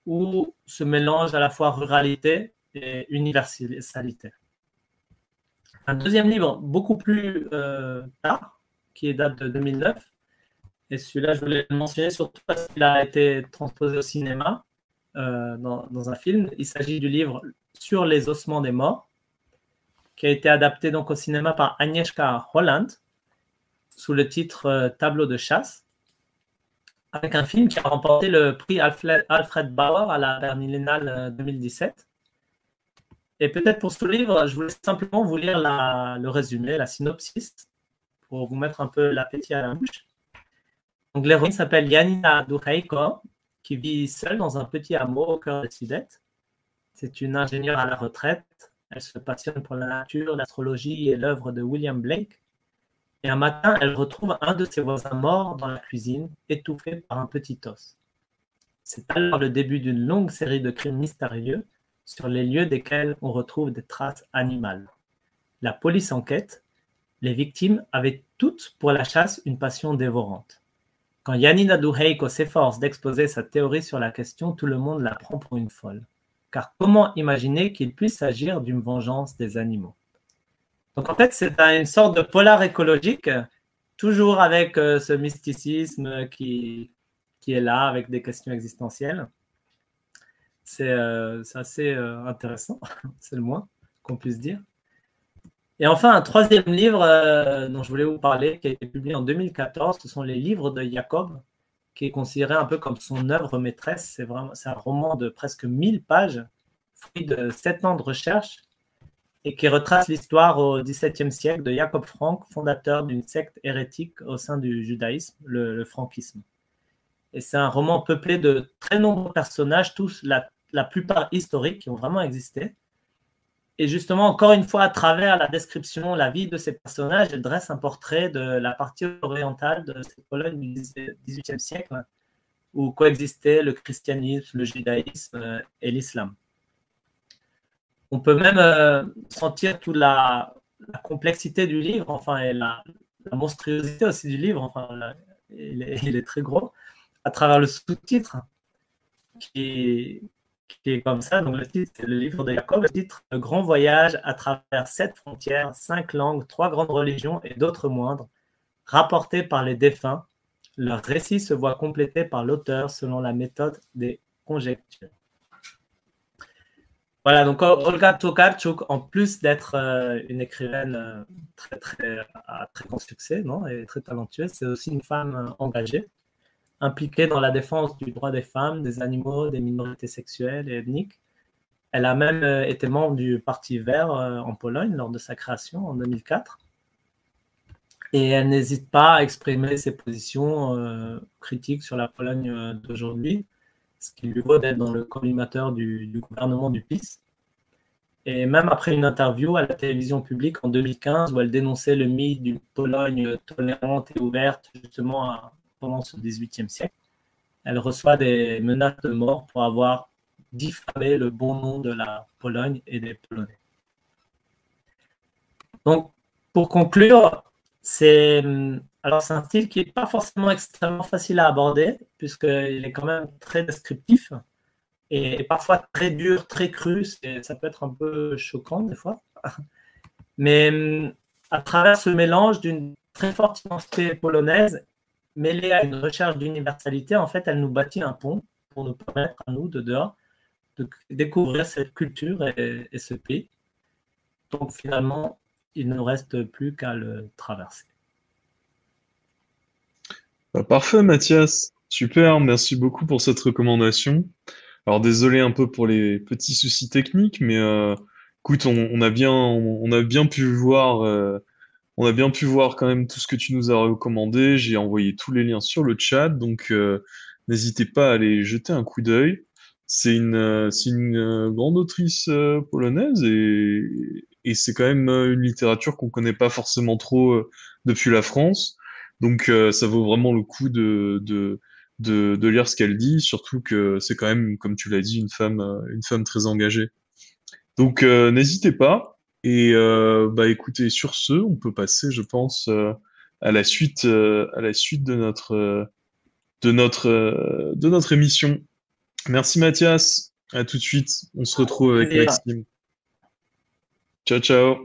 où se mélange à la fois ruralité et universalité. Un deuxième livre beaucoup plus euh, tard, qui date de 2009, et celui-là, je voulais le mentionner surtout parce qu'il a été transposé au cinéma euh, dans, un film. Il s'agit du livre sur les ossements des morts, qui a été adapté donc au cinéma par Agnieszka Holland sous le titre euh, Tableau de chasse, avec un film qui a remporté le prix Alfred, Bauer à la Berlinale 2017. Et peut-être pour ce livre, je voulais simplement vous lire le résumé, la synopsis, pour vous mettre un peu l'appétit à la bouche. Donc l'héroïne s'appelle Yanina Duheiko, qui vit seule dans un petit hameau au cœur des Sudètes. C'est une ingénieure à la retraite. Elle se passionne pour la nature, l'astrologie et l'œuvre de William Blake. Et un matin, elle retrouve un de ses voisins morts dans la cuisine, étouffé par un petit os. C'est alors le début d'une longue série de crimes mystérieux sur les lieux desquels on retrouve des traces animales. La police enquête. Les victimes avaient toutes pour la chasse une passion dévorante. Quand Yanina Duheiko s'efforce d'exposer sa théorie sur la question, tout le monde la prend pour une folle car comment imaginer qu'il puisse s'agir d'une vengeance des animaux? Donc en fait, c'est une sorte de polar écologique, toujours avec euh, ce mysticisme qui, qui est là, avec des questions existentielles. C'est assez intéressant, c'est le moins qu'on puisse dire. Et enfin, un troisième livre dont je voulais vous parler, qui a été publié en 2014, ce sont les livres de Jacob, qui est considéré un peu comme son œuvre maîtresse. C'est vraiment, c'est un roman de presque 1000 pages, fruit de 7 ans de recherche, et qui retrace l'histoire au XVIIe siècle de Jacob Frank, fondateur d'une secte hérétique au sein du judaïsme, le, franquisme. Et c'est un roman peuplé de très nombreux personnages, tous la, la plupart historiques, qui ont vraiment existé, et justement, encore une fois, à travers la description, la vie de ces personnages, elle dresse un portrait de la partie orientale de cette Pologne du XVIIIe siècle, où coexistaient le christianisme, le judaïsme euh, et l'islam. On peut même euh, sentir toute la, complexité du livre, enfin, et la, monstruosité aussi du livre, enfin, il, est, il, est, très gros, à travers le sous-titre qui, qui est comme ça. Donc, le titre, c'est le livre de Jacob. Le titre, Le grand voyage à travers sept frontières, cinq langues, trois grandes religions et d'autres moindres, rapportés par les défunts. Leur récit se voit complété par l'auteur selon la méthode des conjectures. Voilà, donc Olga Tokarczuk, en plus d'être euh, une écrivaine euh, très, très, à très grand succès non, et très talentueuse, c'est aussi une femme euh, engagée impliquée dans la défense du droit des femmes, des animaux, des minorités sexuelles et ethniques. Elle a même euh, été membre du Parti vert euh, en Pologne lors de sa création en 2004. Et elle n'hésite pas à exprimer ses positions euh, critiques sur la Pologne d'aujourd'hui, ce qui lui vaut d'être dans le collimateur du, du, gouvernement du PIS. Et même après une interview à la télévision publique en 2015 où elle dénonçait le mythe d'une Pologne tolérante et ouverte justement à, pendant ce XVIIIe siècle. Elle reçoit des menaces de mort pour avoir diffamé le bon nom de la Pologne et des Polonais. Donc, pour conclure, c'est alors c'est un style qui n'est pas forcément extrêmement facile à aborder, puisqu'il est quand même très descriptif et parfois très dur, très cru. Ça peut être un peu choquant des fois. Mais à travers ce mélange d'une très forte identité polonaise mêlée à une recherche d'universalité, en fait, elle nous bâtit un pont pour nous permettre à nous, de dehors, de découvrir cette culture et, ce pays. Donc finalement, il ne reste plus qu'à le traverser. Bah, parfait, Mathias. Super, merci beaucoup pour cette recommandation. Alors désolé un peu pour les petits soucis techniques, mais euh, écoute, on, a bien, on, a bien pu voir euh, on a bien pu voir quand même tout ce que tu nous as recommandé. J'ai envoyé tous les liens sur le chat, donc euh, n'hésitez pas à aller jeter un coup d'œil. C'est une, euh, une euh, grande autrice polonaise et, et c'est quand même une littérature qu'on connaît pas forcément trop depuis la France. Donc ça vaut vraiment le coup de, de, de, de lire ce qu'elle dit, surtout que c'est quand même, comme tu l'as dit, une femme, une femme très engagée. Donc n'hésitez pas. Et euh, bah écoutez, sur ce, on peut passer, je pense, euh, à la suite, euh, à la suite de notre, de notre, de notre émission. Merci Mathias. À tout de suite. On se retrouve avec Maxime. Ciao, ciao.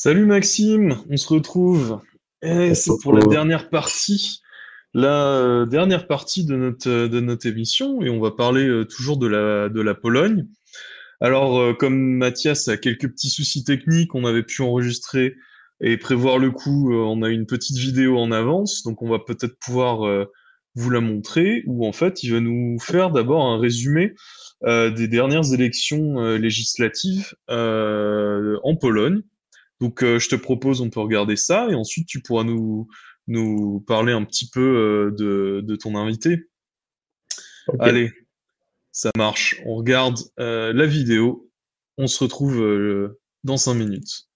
Salut Maxime, on se retrouve. Et c'est pour la dernière partie, la euh, dernière partie de notre, de notre émission, et on va parler euh, toujours de la, de la Pologne. Alors, euh, comme Mathias a quelques petits soucis techniques, on avait pu enregistrer et prévoir le coup, on a une petite vidéo en avance, donc on va peut-être pouvoir vous la montrer, où en fait, il va nous faire d'abord un résumé des dernières élections législatives en Pologne. Donc, euh, je te propose, on peut regarder ça et ensuite tu pourras nous, nous parler un petit peu euh, de, de, ton invité. Allez, ça marche. On regarde euh, la vidéo. On se retrouve dans cinq minutes.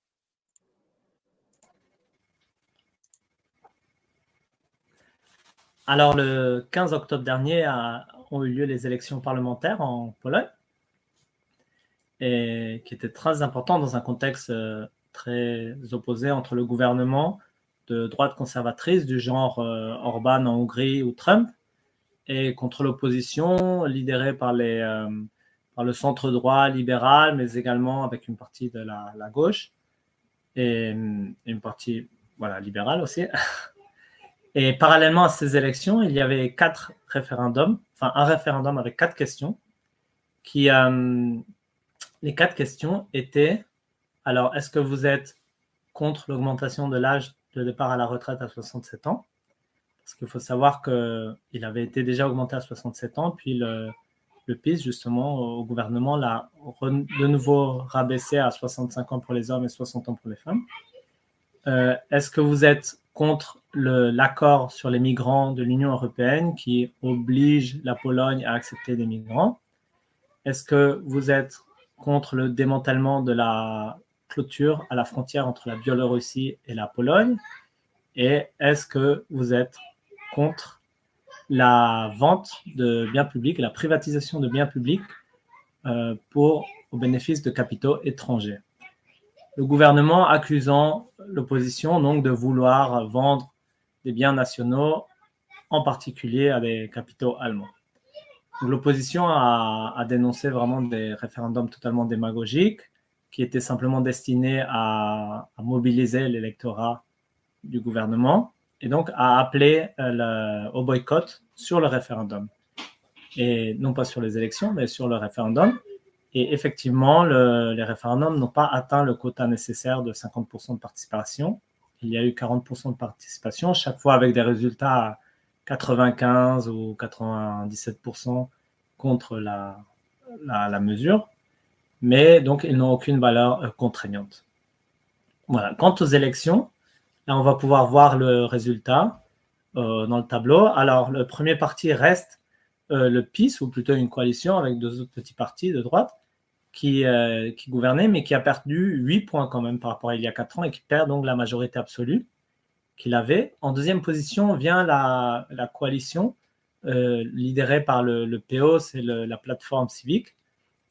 Alors, le 15 octobre dernier a, ont eu lieu les élections parlementaires en Pologne. et qui était très important dans un contexte euh, très opposé entre le gouvernement de droite conservatrice du genre euh, Orban en Hongrie ou Trump et contre l'opposition lidérée par, les, euh, par le centre droit libéral, mais également avec une partie de la, gauche et une partie voilà, libérale aussi. Et parallèlement à ces élections, il y avait quatre référendums, enfin un référendum avec quatre questions, qui, euh, les quatre questions étaient, alors, est-ce que vous êtes contre l'augmentation de l'âge de départ à la retraite à 67 ans? Parce qu'il faut savoir qu'il avait été déjà augmenté à 67 ans, puis le, le PIS, justement, au gouvernement, l'a de nouveau rabaissé à 65 ans pour les hommes et 60 ans pour les femmes. Euh, est-ce que vous êtes contre l'accord sur les migrants de l'Union européenne qui oblige la Pologne à accepter des migrants? Est-ce que vous êtes contre le démantèlement de la clôture à la frontière entre la Biélorussie et la Pologne. Et est-ce que vous êtes contre la vente de biens publics, la privatisation de biens publics euh, pour au bénéfice de capitaux étrangers? Le gouvernement accusant l'opposition donc de vouloir vendre des biens nationaux, en particulier à des capitaux allemands. L'opposition a, dénoncé vraiment des référendums totalement démagogiques qui étaient simplement destinés à, mobiliser l'électorat du gouvernement et donc à appeler euh, au boycott sur le référendum. Et non pas sur les élections, mais sur le référendum. Et effectivement, les référendums n'ont pas atteint le quota nécessaire de 50% de participation. Il y a eu 40% de participation, chaque fois avec des résultats à 95 ou 97% contre la, la, mesure. Mais donc, ils n'ont aucune valeur euh, contraignante. Voilà. Quant aux élections, là, on va pouvoir voir le résultat euh, dans le tableau. Alors, le premier parti reste euh, le PIS, ou plutôt une coalition avec deux autres petits partis de droite qui, euh, qui, gouvernait, mais qui a perdu 8 points quand même par rapport à il y a 4 ans et qui perd donc la majorité absolue qu'il avait. En deuxième position vient la, la coalition euh, lidérée par le, le PO, c'est la plateforme civique.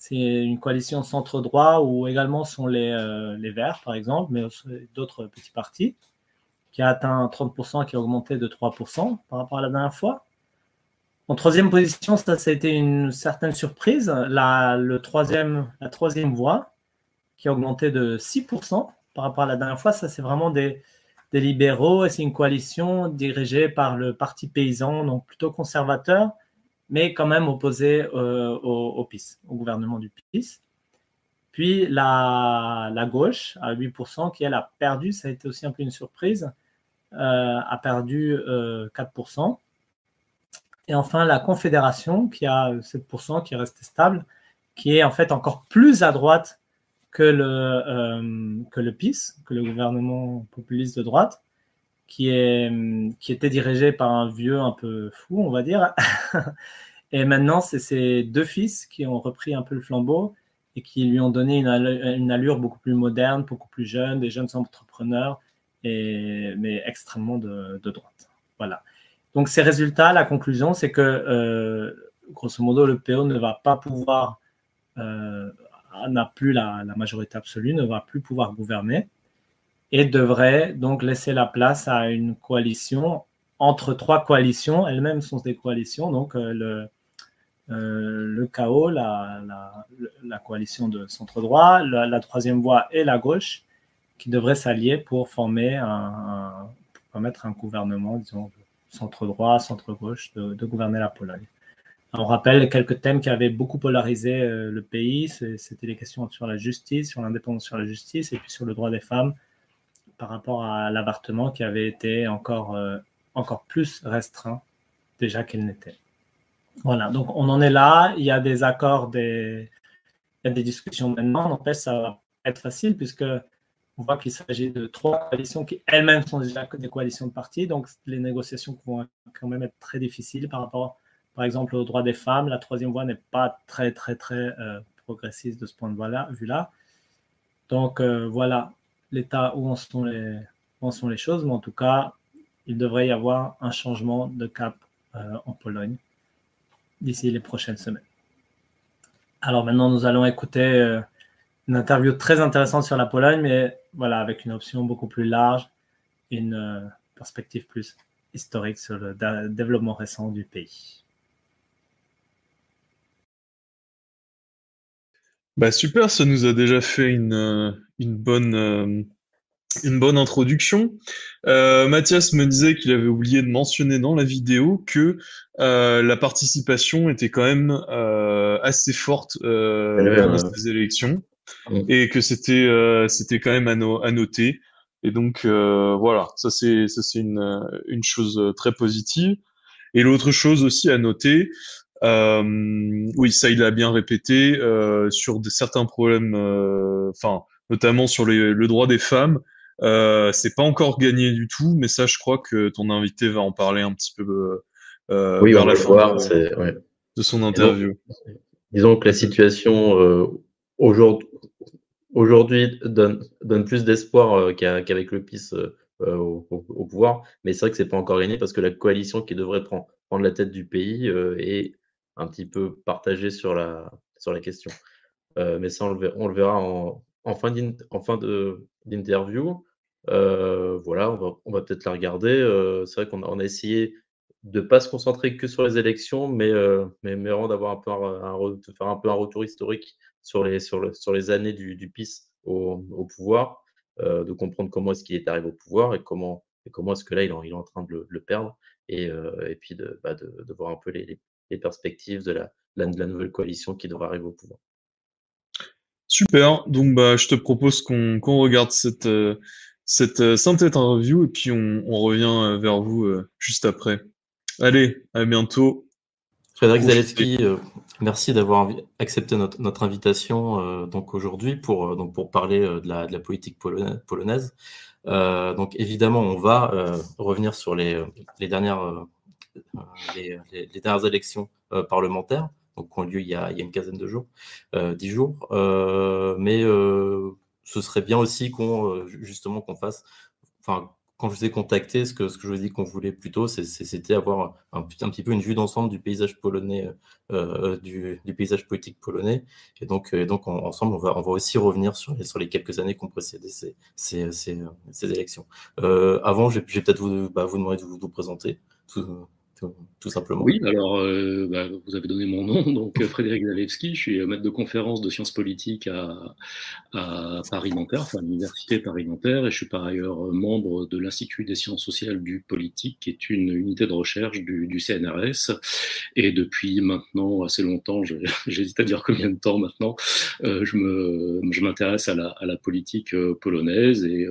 C'est une coalition centre-droit où également sont les, euh, les Verts, par exemple, mais d'autres petits partis, qui a atteint 30%, qui a augmenté de 3% par rapport à la dernière fois. En troisième position, ça, a été une certaine surprise. La, le troisième, la troisième voie, qui a augmenté de 6% par rapport à la dernière fois, ça, c'est vraiment des, libéraux et c'est une coalition dirigée par le Parti paysan, donc plutôt conservateur, mais quand même opposé euh, au, PIS, au gouvernement du PIS. Puis la, gauche, à 8%, qui elle a perdu, ça a été aussi un peu une surprise, euh, a perdu 4%. Euh, et enfin, la Confédération, qui a 7%, qui est restée stable, qui est en fait encore plus à droite que le, que le PIS, que le gouvernement populiste de droite, qui, était dirigé par un vieux un peu fou, on va dire. et maintenant, c'est ses deux fils qui ont repris un peu le flambeau et qui lui ont donné une allure, beaucoup plus moderne, beaucoup plus jeune, des jeunes entrepreneurs, mais extrêmement de, de droite. Voilà. Donc ces résultats, la conclusion, c'est que euh, grosso modo, le PO ne va pas pouvoir, euh, n'a plus la, majorité absolue, ne va plus pouvoir gouverner et devrait donc laisser la place à une coalition entre trois coalitions, elles-mêmes sont des coalitions, donc euh, le, le chaos, la, la, coalition de centre-droit, la, troisième voie et la gauche, qui devraient s'allier pour former un, pour mettre un gouvernement, disons, centre-droit, centre-gauche, de, gouverner la Pologne. On rappelle quelques thèmes qui avaient beaucoup polarisé euh, le pays. C'était les questions sur la justice, sur l'indépendance sur la justice, et puis sur le droit des femmes par rapport à l'avortement qui avait été encore, euh, encore plus restreint déjà qu'il n'était. Voilà, donc on en est là. Il y a des accords, des, il y a des discussions maintenant. En fait, ça va être facile puisque on voit qu'il s'agit de trois coalitions qui elles-mêmes sont déjà des coalitions de partis, donc les négociations vont quand même être très difficiles par rapport, par exemple, aux droits des femmes. La troisième voie n'est pas très, très, très euh, progressiste de ce point de vue-là. Donc euh, voilà l'état où en, sont les, choses, mais en tout cas, il devrait y avoir un changement de cap euh, en Pologne d'ici les prochaines semaines. Alors maintenant, nous allons écouter une interview très intéressante sur la Pologne, mais voilà, avec une option beaucoup plus large, une euh, perspective plus historique sur le développement récent du pays. Bah super, ça nous a déjà fait une, euh, une bonne, euh, une bonne introduction. Mathias me disait qu'il avait oublié de mentionner dans la vidéo que la participation était quand même assez forte pendant ces élections. Mm. et que c'était euh, c'était quand même à, à, noter. Et donc euh, voilà, ça c'est ça c'est une une chose très positive. Et l'autre chose aussi à noter, euh, oui, ça il l'a bien répété euh, sur de, certains problèmes, euh, enfin notamment sur les, le droit des femmes. Euh, c'est pas encore gagné du tout, mais ça je crois que ton invité va en parler un petit peu oui, vers la fin de, ouais. de, son interview. disons que la situation aujourd'hui aujourd'hui donne, donne plus d'espoir euh, qu'avec le PIS euh, euh, au, pouvoir. Mais c'est vrai que c'est pas encore gagné parce que la coalition qui devrait prendre, prendre la tête du pays est un petit peu partagée sur la, sur la question. mais ça, on le verra, on le verra en, en fin d'interview. voilà, on va, on va peut-être la regarder. c'est vrai qu'on a, on a essayé de ne pas se concentrer que sur les élections, mais, mais, mais vraiment d'avoir un peu un, faire un peu un retour historique sur les, sur, sur les années du, du PIS au, au pouvoir, euh, de comprendre comment est-ce qu'il est arrivé au pouvoir et comment, et comment est-ce que là, il, il est en train de le, le perdre, et, euh, et puis de, bah, de, de, voir un peu les perspectives de la, de la nouvelle coalition qui devrait arriver au pouvoir. Super, donc bah, je te propose qu'on regarde cette, euh, cette euh, synthèse interview et puis on, on revient vers vous juste après. Allez, à bientôt. Frédéric Zalewski, euh, merci d'avoir accepté notre, notre invitation euh, donc aujourd'hui pour, euh, donc pour parler de la, de, la, politique polonaise. donc évidemment, on va revenir sur les, les dernières, les, les, dernières élections parlementaires donc, qui ont lieu il y, a, une quinzaine de jours, dix jours. mais ce serait bien aussi qu'on justement qu'on fasse, enfin quand je vous ai contacté, ce que, ce que je vous ai dit qu'on voulait plutôt, c'était avoir un, petit peu une vue d'ensemble du paysage polonais, euh, du, paysage politique polonais. Et donc, donc ensemble, on va, on va aussi revenir sur les, sur les quelques années qui ont précédé ces, ces, ces, élections. Euh, avant, j'ai peut-être vous, bah, demander de vous, présenter. Tout, simplement. Oui, alors euh, bah, vous avez donné mon nom, donc euh, Frédéric Zalewski, je suis euh, maître de conférence de sciences politiques à, à Paris-Nanterre, enfin l'université Paris-Nanterre, et je suis par ailleurs membre de l'Institut des sciences sociales du politique, qui est une unité de recherche du, CNRS. Et depuis maintenant assez longtemps, j'hésite à dire combien de temps maintenant, je m'intéresse à la, à politique polonaise et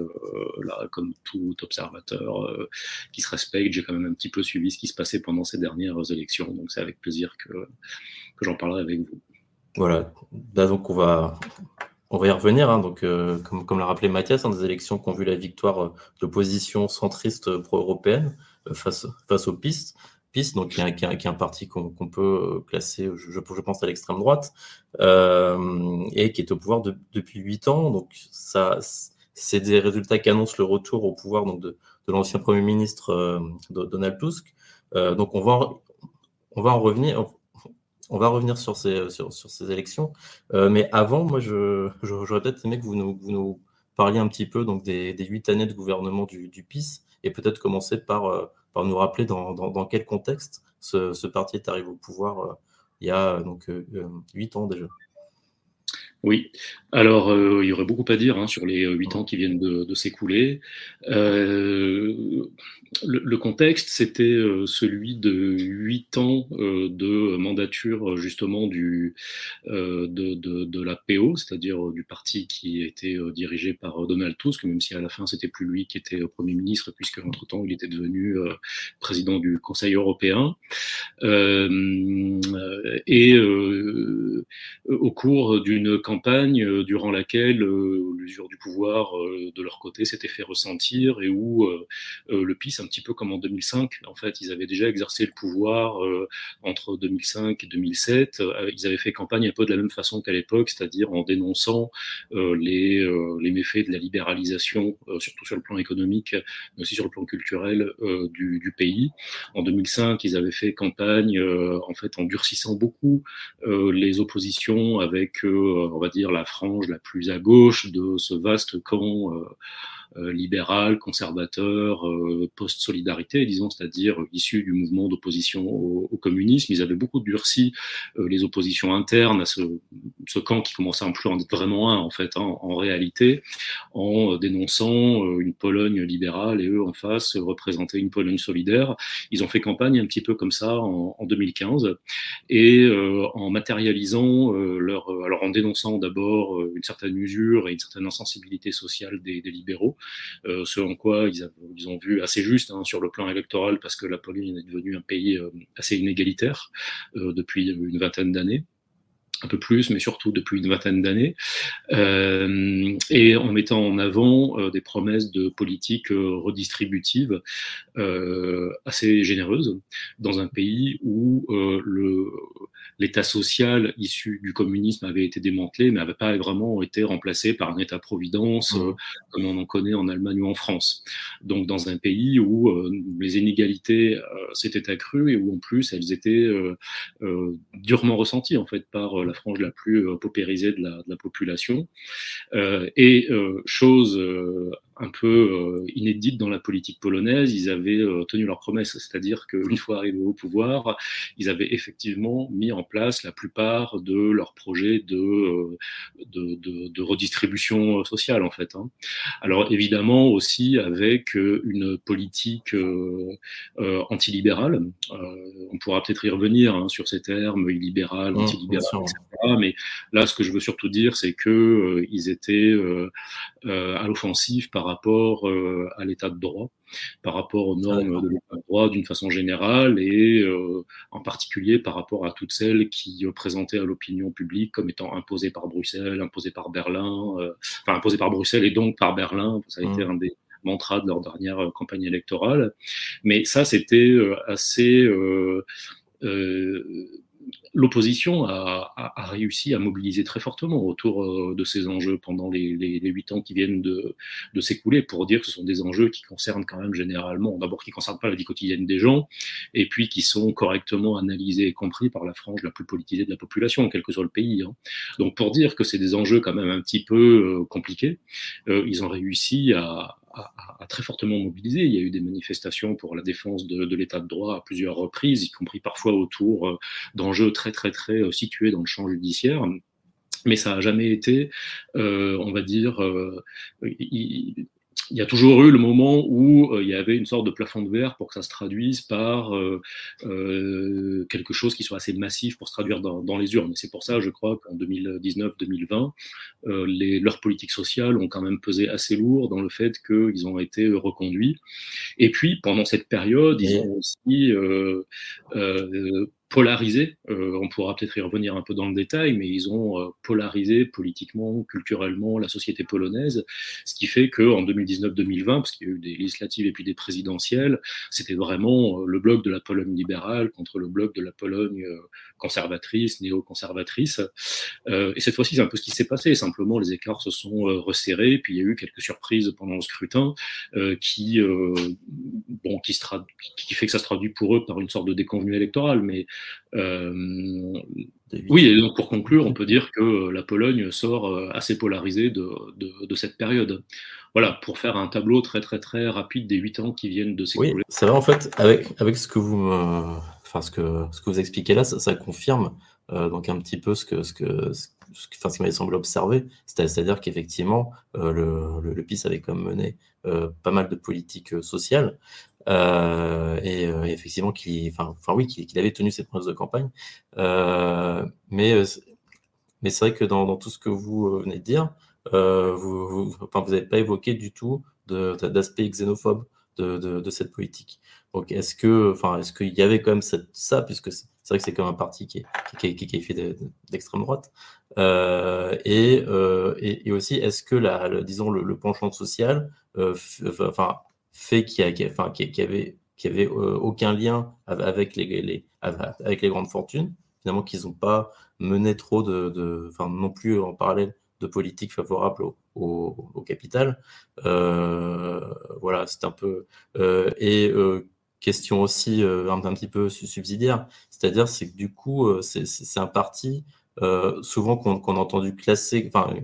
là, comme tout observateur qui se respecte, j'ai quand même un petit peu suivi ce qui se passait pendant ces dernières élections. Donc c'est avec plaisir que, que j'en parlerai avec vous. Voilà, Là, donc on va, on va y revenir. Hein. Donc, euh, comme, comme l'a rappelé Mathias, hein, des élections qui ont vu la victoire euh, de l'opposition centriste pro-européenne euh, face, face aux pistes. PIS, donc qui est, un parti qu'on peut classer, je, pense, à l'extrême droite, et qui est au pouvoir de, depuis huit ans. Donc, ça, c'est des résultats qui annoncent le retour au pouvoir de, de l'ancien Premier ministre Donald Tusk. Euh, donc on va, on va en revenir. On va revenir sur ces, sur, sur ces élections. Euh, mais avant, moi, j'aurais je, peut-être aimé que vous nous, vous nous, parliez un petit peu donc, des, huit années de gouvernement du, du PIS et peut-être commencer par, euh, par nous rappeler dans, dans, quel contexte ce, ce, parti est arrivé au pouvoir il y a donc huit ans déjà. Oui, alors euh, il y aurait beaucoup à dire hein, sur les huit ans qui viennent de, de s'écouler. Euh, le, le, contexte, c'était euh, celui de huit ans euh, de mandature justement du, euh, de, de, de, la PO, c'est-à-dire du parti qui était dirigé par Donald Tusk, même si à la fin c'était plus lui qui était Premier ministre, puisque entre-temps il était devenu président du Conseil européen. et au cours d'une campagne durant laquelle l'usure du pouvoir de leur côté s'était fait ressentir et où le PIS un petit peu comme en 2005. En fait, ils avaient déjà exercé le pouvoir euh, entre 2005 et 2007. Euh, ils avaient fait campagne un peu de la même façon qu'à l'époque, c'est-à-dire en dénonçant euh, les, euh, les, méfaits de la libéralisation, euh, surtout sur le plan économique, mais aussi sur le plan culturel euh, du, du, pays. En 2005, ils avaient fait campagne en fait en durcissant beaucoup les, oppositions avec, on va dire, la frange la plus à gauche de ce vaste camp euh, libéral, conservateur, euh, post-solidarité, disons, c'est-à-dire issu du mouvement d'opposition au, communisme. Ils avaient beaucoup durci euh, les oppositions internes à ce, ce, camp qui commençait un peu en être vraiment un, en fait, hein, en réalité, en dénonçant une Pologne libérale et eux, en face, représentaient une Pologne solidaire. Ils ont fait campagne un petit peu comme ça en, en 2015 et en matérialisant leur, alors en dénonçant d'abord une certaine usure et une certaine insensibilité sociale des, des libéraux, euh, selon quoi ils, ont vu assez juste hein, sur le plan électoral parce que la Pologne est devenue un pays euh, assez inégalitaire euh, depuis une vingtaine d'années. Un peu plus, mais surtout depuis une vingtaine d'années, et en mettant en avant des promesses de politique euh, redistributive assez généreuses dans un pays où le, l'État social issu du communisme avait été démantelé, mais n'avait pas vraiment été remplacé par un État-providence mmh. comme on en connaît en Allemagne ou en France. Donc dans un pays où les inégalités s'étaient accrues et où en plus elles étaient durement ressenties en fait par la frange la plus euh, paupérisée de la, de la population. Euh, et euh, chose un peu euh, inédite dans la politique polonaise. Ils avaient euh, tenu leur promesse, c'est-à-dire qu'une fois arrivés au pouvoir, ils avaient effectivement mis en place la plupart de leurs projets de, euh, de, de, de redistribution sociale, en fait. Hein. Alors évidemment aussi avec une politique antilibérale. on pourra peut-être y revenir hein, sur ces termes, illibéral, mmh, antilibéral, etc. Mais là, ce que je veux surtout dire, c'est que ils étaient à l'offensive par rapport euh, à l'état de droit, par rapport aux normes de l'état de droit d'une façon générale et euh, en particulier par rapport à toutes celles qui présentaient à l'opinion publique comme étant imposées par Bruxelles, imposées par Berlin, euh, enfin imposées par Bruxelles et donc par Berlin. Ça a été mmh. un des mantras de leur dernière campagne électorale. Mais ça, c'était assez l'opposition a, a, a, réussi à mobiliser très fortement autour euh, de ces enjeux pendant les, les, les 8 ans qui viennent de, de s'écouler pour dire que ce sont des enjeux qui concernent quand même généralement, d'abord qui ne concernent pas la vie quotidienne des gens, et puis qui sont correctement analysés et compris par la frange la plus politisée de la population, quel que soit le pays. Hein. Donc pour dire que c'est des enjeux quand même un petit peu euh, compliqués, euh, ils ont réussi à, a, très fortement mobilisé. Il y a eu des manifestations pour la défense de, de l'état de droit à plusieurs reprises, y compris parfois autour euh, d'enjeux très très très euh, situés dans le champ judiciaire. Mais ça n'a jamais été, euh, on va dire, euh, il y a toujours eu le moment où euh, il y avait une sorte de plafond de verre pour que ça se traduise par euh, euh, quelque chose qui soit assez massif pour se traduire dans, dans les urnes. Et c'est pour ça, je crois, qu'en 2019-2020, euh, leurs politiques sociales ont quand même pesé assez lourd dans le fait qu'ils ont été reconduits. Et puis, pendant cette période, ils ont aussi euh, polarisé. Euh, on pourra peut-être y revenir un peu dans le détail, mais ils ont euh, polarisé politiquement, culturellement la société polonaise, ce qui fait qu'en 2019-2020, parce qu'il y a eu des législatives et puis des présidentielles, c'était vraiment euh, le bloc de la Pologne libérale contre le bloc de la Pologne euh, conservatrice, néo-conservatrice. Euh, et cette fois-ci, c'est un peu ce qui s'est passé. Simplement, les écarts se sont resserrés, puis il y a eu quelques surprises pendant le scrutin qui, bon, qui, se qui fait que ça se traduit pour eux par une sorte de déconvenue électorale, mais oui, et donc pour conclure, on peut dire que la Pologne sort euh, assez polarisée de, de, de, cette période. Voilà, pour faire un tableau très très très rapide des huit ans qui viennent de s'écouler. Oui, c'est vrai en fait, avec, avec ce que vous me, enfin ce que ce que vous expliquez là, ça, ça confirme euh, donc un petit peu ce que ce que ce, ce qui m'avait semblé observer, c'est-à-dire qu'effectivement euh, le, le, PIS avait comme mené euh, pas mal de politiques sociales, euh, et, euh, effectivement qu'il enfin, oui qu'il avait tenu cette promesse de campagne. Euh, mais euh, mais c'est vrai que dans, tout ce que vous venez de dire vous vous n'avez pas évoqué du tout d'aspect xénophobe de, cette politique. Donc est-ce que enfin est-ce qu'il y avait quand même ça puisque c'est vrai que c'est comme un parti qui est, qui qualifié d'extrême droite euh, et, euh, et, et, aussi est-ce que la, disons le, penchant social euh, enfin fait qu'il y, enfin, qu y, avait, qu y avait aucun lien avec les, avec les grandes fortunes, finalement qu'ils n'ont pas mené trop de, de, non plus en parallèle de politiques favorables au, au, capital. Voilà, c'est un peu et question aussi euh, un, petit peu subsidiaire, c'est-à-dire c'est que du coup c'est un parti souvent qu'on a entendu classer, enfin,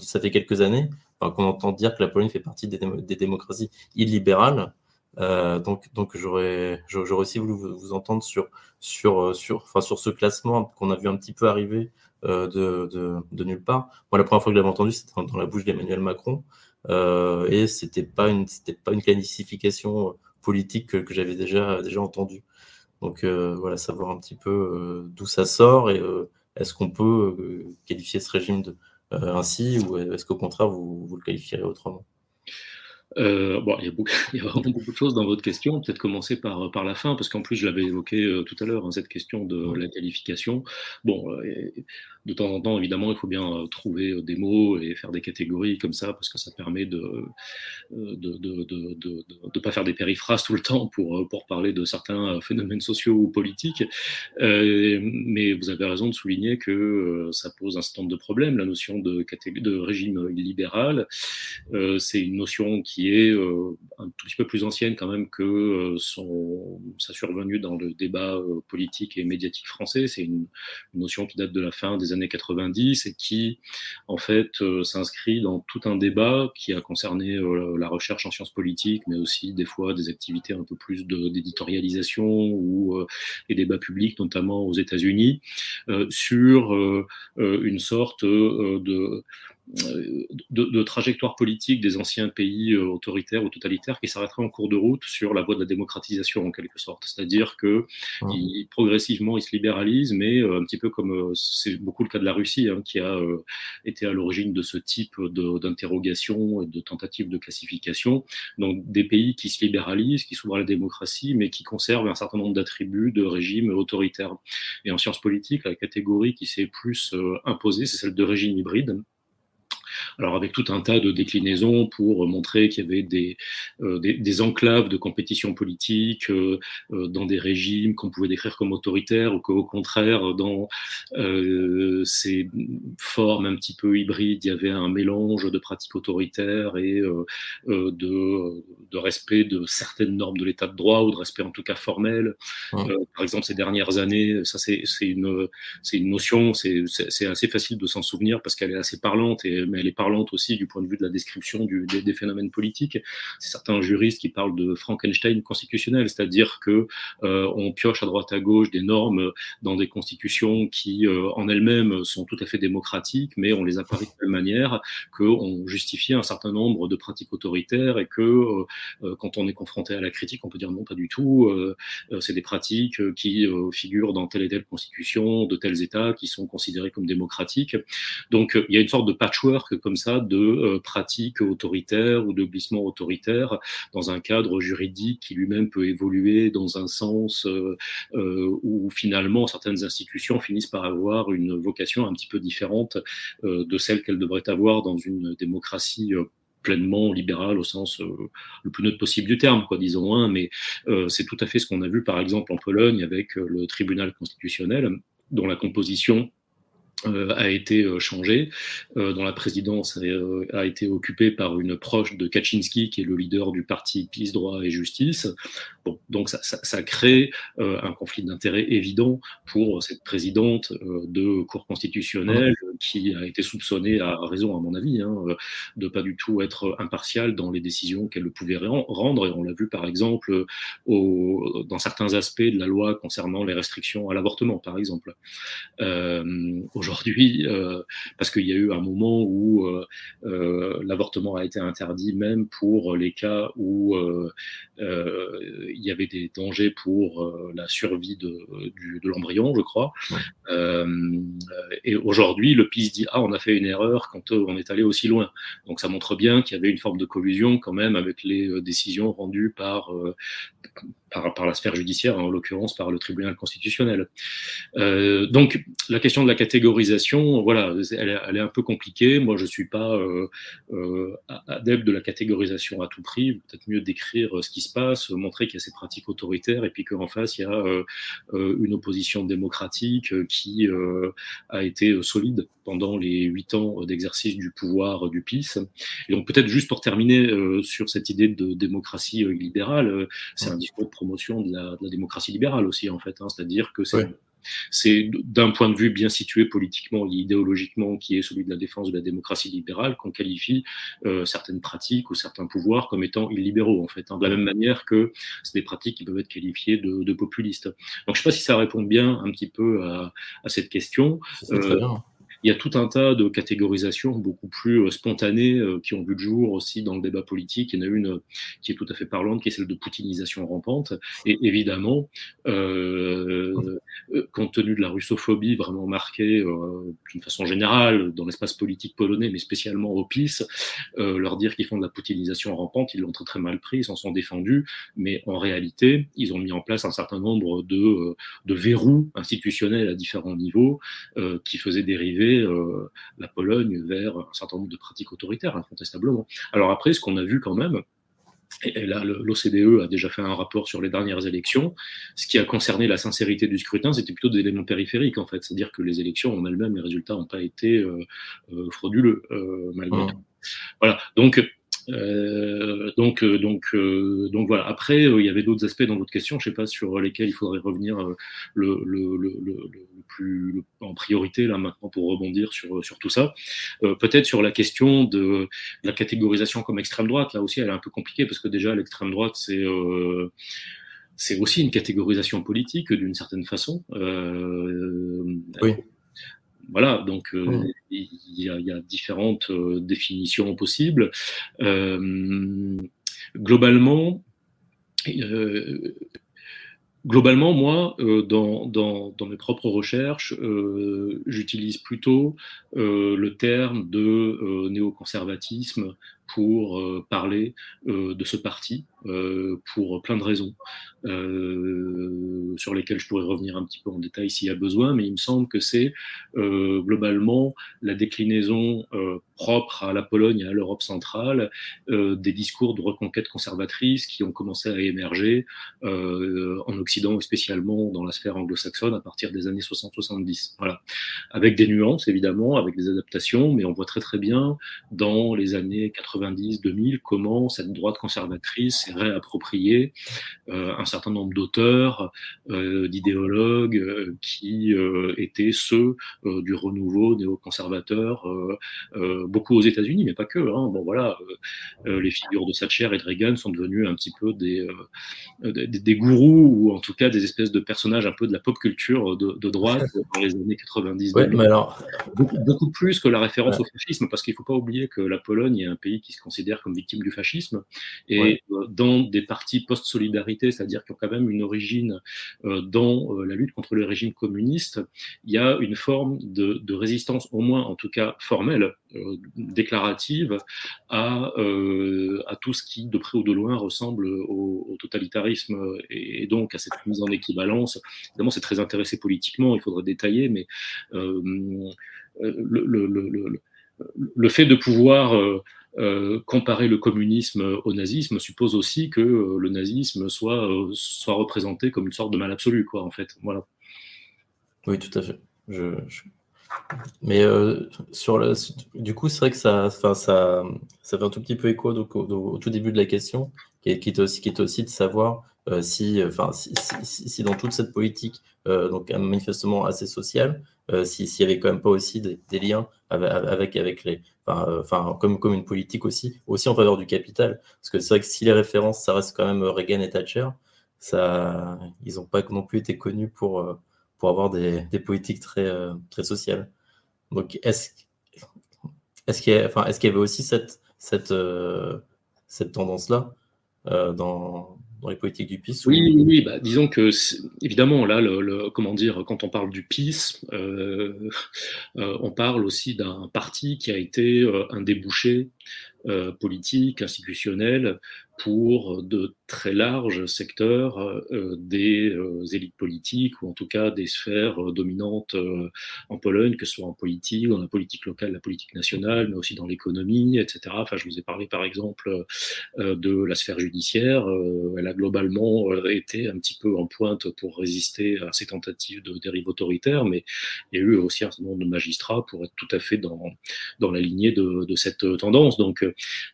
ça fait quelques années, qu'on entend dire que la Pologne fait partie des, démocraties illibérales. donc, donc j'aurais, aussi voulu vous, entendre sur, sur, sur, enfin, sur ce classement qu'on a vu un petit peu arriver de, de, de, nulle part. Moi, la première fois que je l'avais entendu, c'était dans, la bouche d'Emmanuel Macron, et c'était pas une, c'était pas une classification politique que, j'avais déjà, déjà entendue. Donc voilà, savoir un petit peu d'où ça sort et est-ce qu'on peut qualifier ce régime ainsi ou est-ce qu'au contraire vous, vous le qualifierez autrement? Euh, bon, il y, a beaucoup, il y, a vraiment beaucoup de choses dans votre question. Peut-être commencer par, par la fin, parce qu'en plus, je l'avais évoqué euh, tout à l'heure, hein, cette question de la qualification. Bon, euh, de temps en temps, évidemment, il faut bien euh, trouver euh, des mots et faire des catégories comme ça, parce que ça permet de ne de, de, de, pas faire des périphrases tout le temps pour, pour parler de certains phénomènes sociaux ou politiques. mais vous avez raison de souligner que ça pose un certain nombre de problèmes, la notion de, de régime libéral. C'est une notion qui est euh, un tout petit peu plus ancienne quand même que euh, son, sa survenue dans le débat euh, politique et médiatique français. C'est une, notion qui date de la fin des années 90 et qui, en fait, s'inscrit dans tout un débat qui a concerné la recherche en sciences politiques, mais aussi des fois des activités un peu plus d'éditorialisation ou les débats publics, notamment aux États-Unis, sur une sorte de de, de, trajectoire politique des anciens pays euh, autoritaires ou totalitaires qui s'arrêteraient en cours de route sur la voie de la démocratisation en quelque sorte. C'est-à-dire que progressivement ils se libéralisent, mais euh, un petit peu comme euh, c'est beaucoup le cas de la Russie hein, qui a été à l'origine de ce type d'interrogation et de tentatives de classification. Donc des pays qui se libéralisent, qui s'ouvrent à la démocratie, mais qui conservent un certain nombre d'attributs de régime autoritaire. Et en sciences politiques, la catégorie qui s'est plus imposée, c'est celle de régime hybride alors avec tout un tas de déclinaisons pour montrer qu'il y avait des, euh, des, enclaves de compétition politique euh, euh, dans des régimes qu'on pouvait décrire comme autoritaires ou qu'au contraire dans ces formes un petit peu hybrides, il y avait un mélange de pratiques autoritaires et de, de, respect de certaines normes de l'état de droit ou de respect en tout cas formel. par exemple, ces dernières années, ça c'est une, une notion, c'est assez facile de s'en souvenir parce qu'elle est assez parlante, et, mais elle est parlante aussi du point de vue de la description des, phénomènes politiques. C'est certains juristes qui parlent de Frankenstein constitutionnel, c'est-à-dire que euh, on pioche à droite à gauche des normes dans des constitutions qui, euh, en elles-mêmes, sont tout à fait démocratiques, mais on les appareille de telle manière qu'on justifie un certain nombre de pratiques autoritaires et que euh, quand on est confronté à la critique, on peut dire non, pas du tout. c'est des pratiques qui figurent dans telle et telle constitution de tels États qui sont considérés comme démocratiques. Donc, il y a une sorte de patchwork comme ça de euh, pratiques autoritaires ou de glissements autoritaires dans un cadre juridique qui lui-même peut évoluer dans un sens euh, euh, où finalement certaines institutions finissent par avoir une vocation un petit peu différente de celle qu'elles devraient avoir dans une démocratie pleinement libérale au sens le plus neutre possible du terme, quoi, disons un, mais c'est tout à fait ce qu'on a vu par exemple en Pologne avec le tribunal constitutionnel, dont la composition a été euh, changé, euh, dont la présidence a, été occupée par une proche de Kaczynski, qui est le leader du parti Peace, Droit et Justice. Bon, donc ça, ça, ça crée un conflit d'intérêts évident pour cette présidente de Cour constitutionnelle qui a été soupçonnée, à raison à mon avis, hein, de pas du tout être impartiale dans les décisions qu'elle pouvait rendre. Et on l'a vu par exemple au, dans certains aspects de la loi concernant les restrictions à l'avortement, par exemple. Euh, aujourd'hui, euh, parce qu'il y a eu un moment où euh, euh, l'avortement a été interdit même pour les cas où il y avait des dangers pour la survie de, de l'embryon, je crois. et aujourd'hui, le PIS dit ah on a fait une erreur quand on est allé aussi loin. Donc ça montre bien qu'il y avait une forme de collusion quand même avec les décisions rendues par par, par, la sphère judiciaire, en l'occurrence par le tribunal constitutionnel. Euh, donc la question de la catégorisation, voilà, elle, elle est un peu compliquée. Moi, je suis pas euh, euh, adepte de la catégorisation à tout prix. Peut-être mieux décrire ce qui se passe, montrer qu'il y a ces pratiques autoritaires et puis qu'en face il y a euh, euh, une opposition démocratique qui a été solide pendant les huit ans d'exercice du pouvoir du PIS. Et donc peut-être juste pour terminer sur cette idée de démocratie libérale, c'est un discours promotion de la, démocratie libérale aussi, en fait. Hein. C'est-à-dire que c'est C'est d'un point de vue bien situé politiquement et idéologiquement, qui est celui de la défense de la démocratie libérale, qu'on qualifie euh, certaines pratiques ou certains pouvoirs comme étant illibéraux, en fait. Hein, de la même manière que c'est des pratiques qui peuvent être qualifiées de, de populistes. Donc, je ne sais pas si ça répond bien un petit peu à, à cette question. Très bien il y a tout un tas de catégorisations beaucoup plus euh, spontanées euh, qui ont vu le jour aussi dans le débat politique. Il y en a une euh, qui est tout à fait parlante, qui est celle de poutinisation rampante. Et évidemment, euh, compte tenu de la russophobie vraiment marquée d'une façon générale dans l'espace politique polonais, mais spécialement au PIS, leur dire qu'ils font de la poutinisation rampante, ils l'ont très très mal pris, ils s'en sont défendus. Mais en réalité, ils ont mis en place un certain nombre de verrous institutionnels à différents niveaux qui faisaient dériver euh, la Pologne vers un certain nombre de pratiques autoritaires, incontestablement. Alors après, ce qu'on a vu quand même, et là, l'OCDE a déjà fait un rapport sur les dernières élections. Ce qui a concerné la sincérité du scrutin, c'était plutôt des éléments périphériques, en fait. C'est-à-dire que les élections en elles-mêmes, les résultats n'ont pas été euh, euh, frauduleux, malgré mmh. tout. Voilà. Donc, euh, donc, euh, donc, euh, donc voilà. Après, il y avait d'autres aspects dans votre question, je ne sais pas sur lesquels il faudrait revenir le, le, le, le plus en priorité là maintenant pour rebondir sur, sur tout ça. Peut-être sur la question de la catégorisation comme extrême droite. Là aussi, elle est un peu compliquée parce que déjà l'extrême droite, c'est c'est aussi une catégorisation politique d'une certaine façon. oui voilà, donc euh, mmh. il, y a, il, y a, différentes euh, définitions possibles. Euh, globalement, globalement, moi, euh, dans, dans, dans, mes propres recherches, j'utilise plutôt le terme de néoconservatisme pour parler de ce parti, pour plein de raisons. Euh, sur lesquels je pourrais revenir un petit peu en détail s'il y a besoin, mais il me semble que c'est euh, globalement la déclinaison euh, propre à la Pologne et à l'Europe centrale euh, des discours de reconquête conservatrice qui ont commencé à émerger euh, en Occident et spécialement dans la sphère anglo-saxonne à partir des années 60-70. Voilà, avec des nuances évidemment, avec des adaptations, mais on voit très très bien dans les années 90-2000 comment cette droite conservatrice s'est réappropriée euh, un certain nombre d'auteurs, euh, d'idéologues euh, qui étaient ceux du renouveau néoconservateur, beaucoup aux États-Unis, mais pas que. Hein. Bon voilà, les figures de Thatcher et de Reagan sont devenues un petit peu des, des, des, gourous ou en tout cas des espèces de personnages un peu de la pop culture de, de droite dans les années 90. Ouais, mais alors... beaucoup, beaucoup, plus que la référence ouais. au fascisme, parce qu'il ne faut pas oublier que la Pologne est un pays qui se considère comme victime du fascisme et ouais. dans des partis post-solidarité, c'est-à-dire qui ont quand même une origine euh, dans euh, la lutte contre le régime communiste, il y a une forme de, de résistance, au moins en tout cas formelle, euh, déclarative, à, à, tout ce qui, de près ou de loin, ressemble au, au totalitarisme et, et, donc à cette mise en équivalence. Évidemment, c'est très intéressé politiquement, il faudrait détailler, mais le, le, le, le, fait de pouvoir euh, comparer le communisme au nazisme suppose aussi que euh, le nazisme soit, euh, soit représenté comme une sorte de mal absolu, quoi, en fait. Voilà. Oui, tout à fait. Mais euh, sur le, du coup, c'est vrai que ça, ça, ça fait un tout petit peu écho au, tout début de la question, qui, est, aussi, qui est aussi de savoir euh, si, enfin, si, dans toute cette politique, euh, donc manifestement assez sociale, s'il y avait quand même pas aussi des, liens avec, avec, les, enfin, comme, comme une politique aussi, aussi en faveur du capital. Parce que c'est vrai que si les références, ça reste quand même Reagan et Thatcher, ça, ils n'ont pas non plus été connus pour, pour avoir des, des politiques très, très sociales. Donc, est-ce est qu'il y, enfin, est qu'il y avait aussi cette, cette, euh, cette tendance-là euh, dans, dans les politiques du PIS Oui, oui, oui bah, disons que évidemment là, le, le, comment dire, quand on parle du PIS, euh, euh, on parle aussi d'un parti qui a été euh, un débouché politique, institutionnel pour de très larges secteurs euh, des euh, élites politiques ou en tout cas des sphères euh, dominantes en Pologne, que ce soit en politique, dans la politique locale, la politique nationale, mais aussi dans l'économie, etc. Enfin, je vous ai parlé par exemple de la sphère judiciaire. elle a globalement été un petit peu en pointe pour résister à ces tentatives de dérive autoritaire, mais il y a eu aussi un certain nombre de magistrats pour être tout à fait dans, dans la lignée de, de cette tendance. Donc,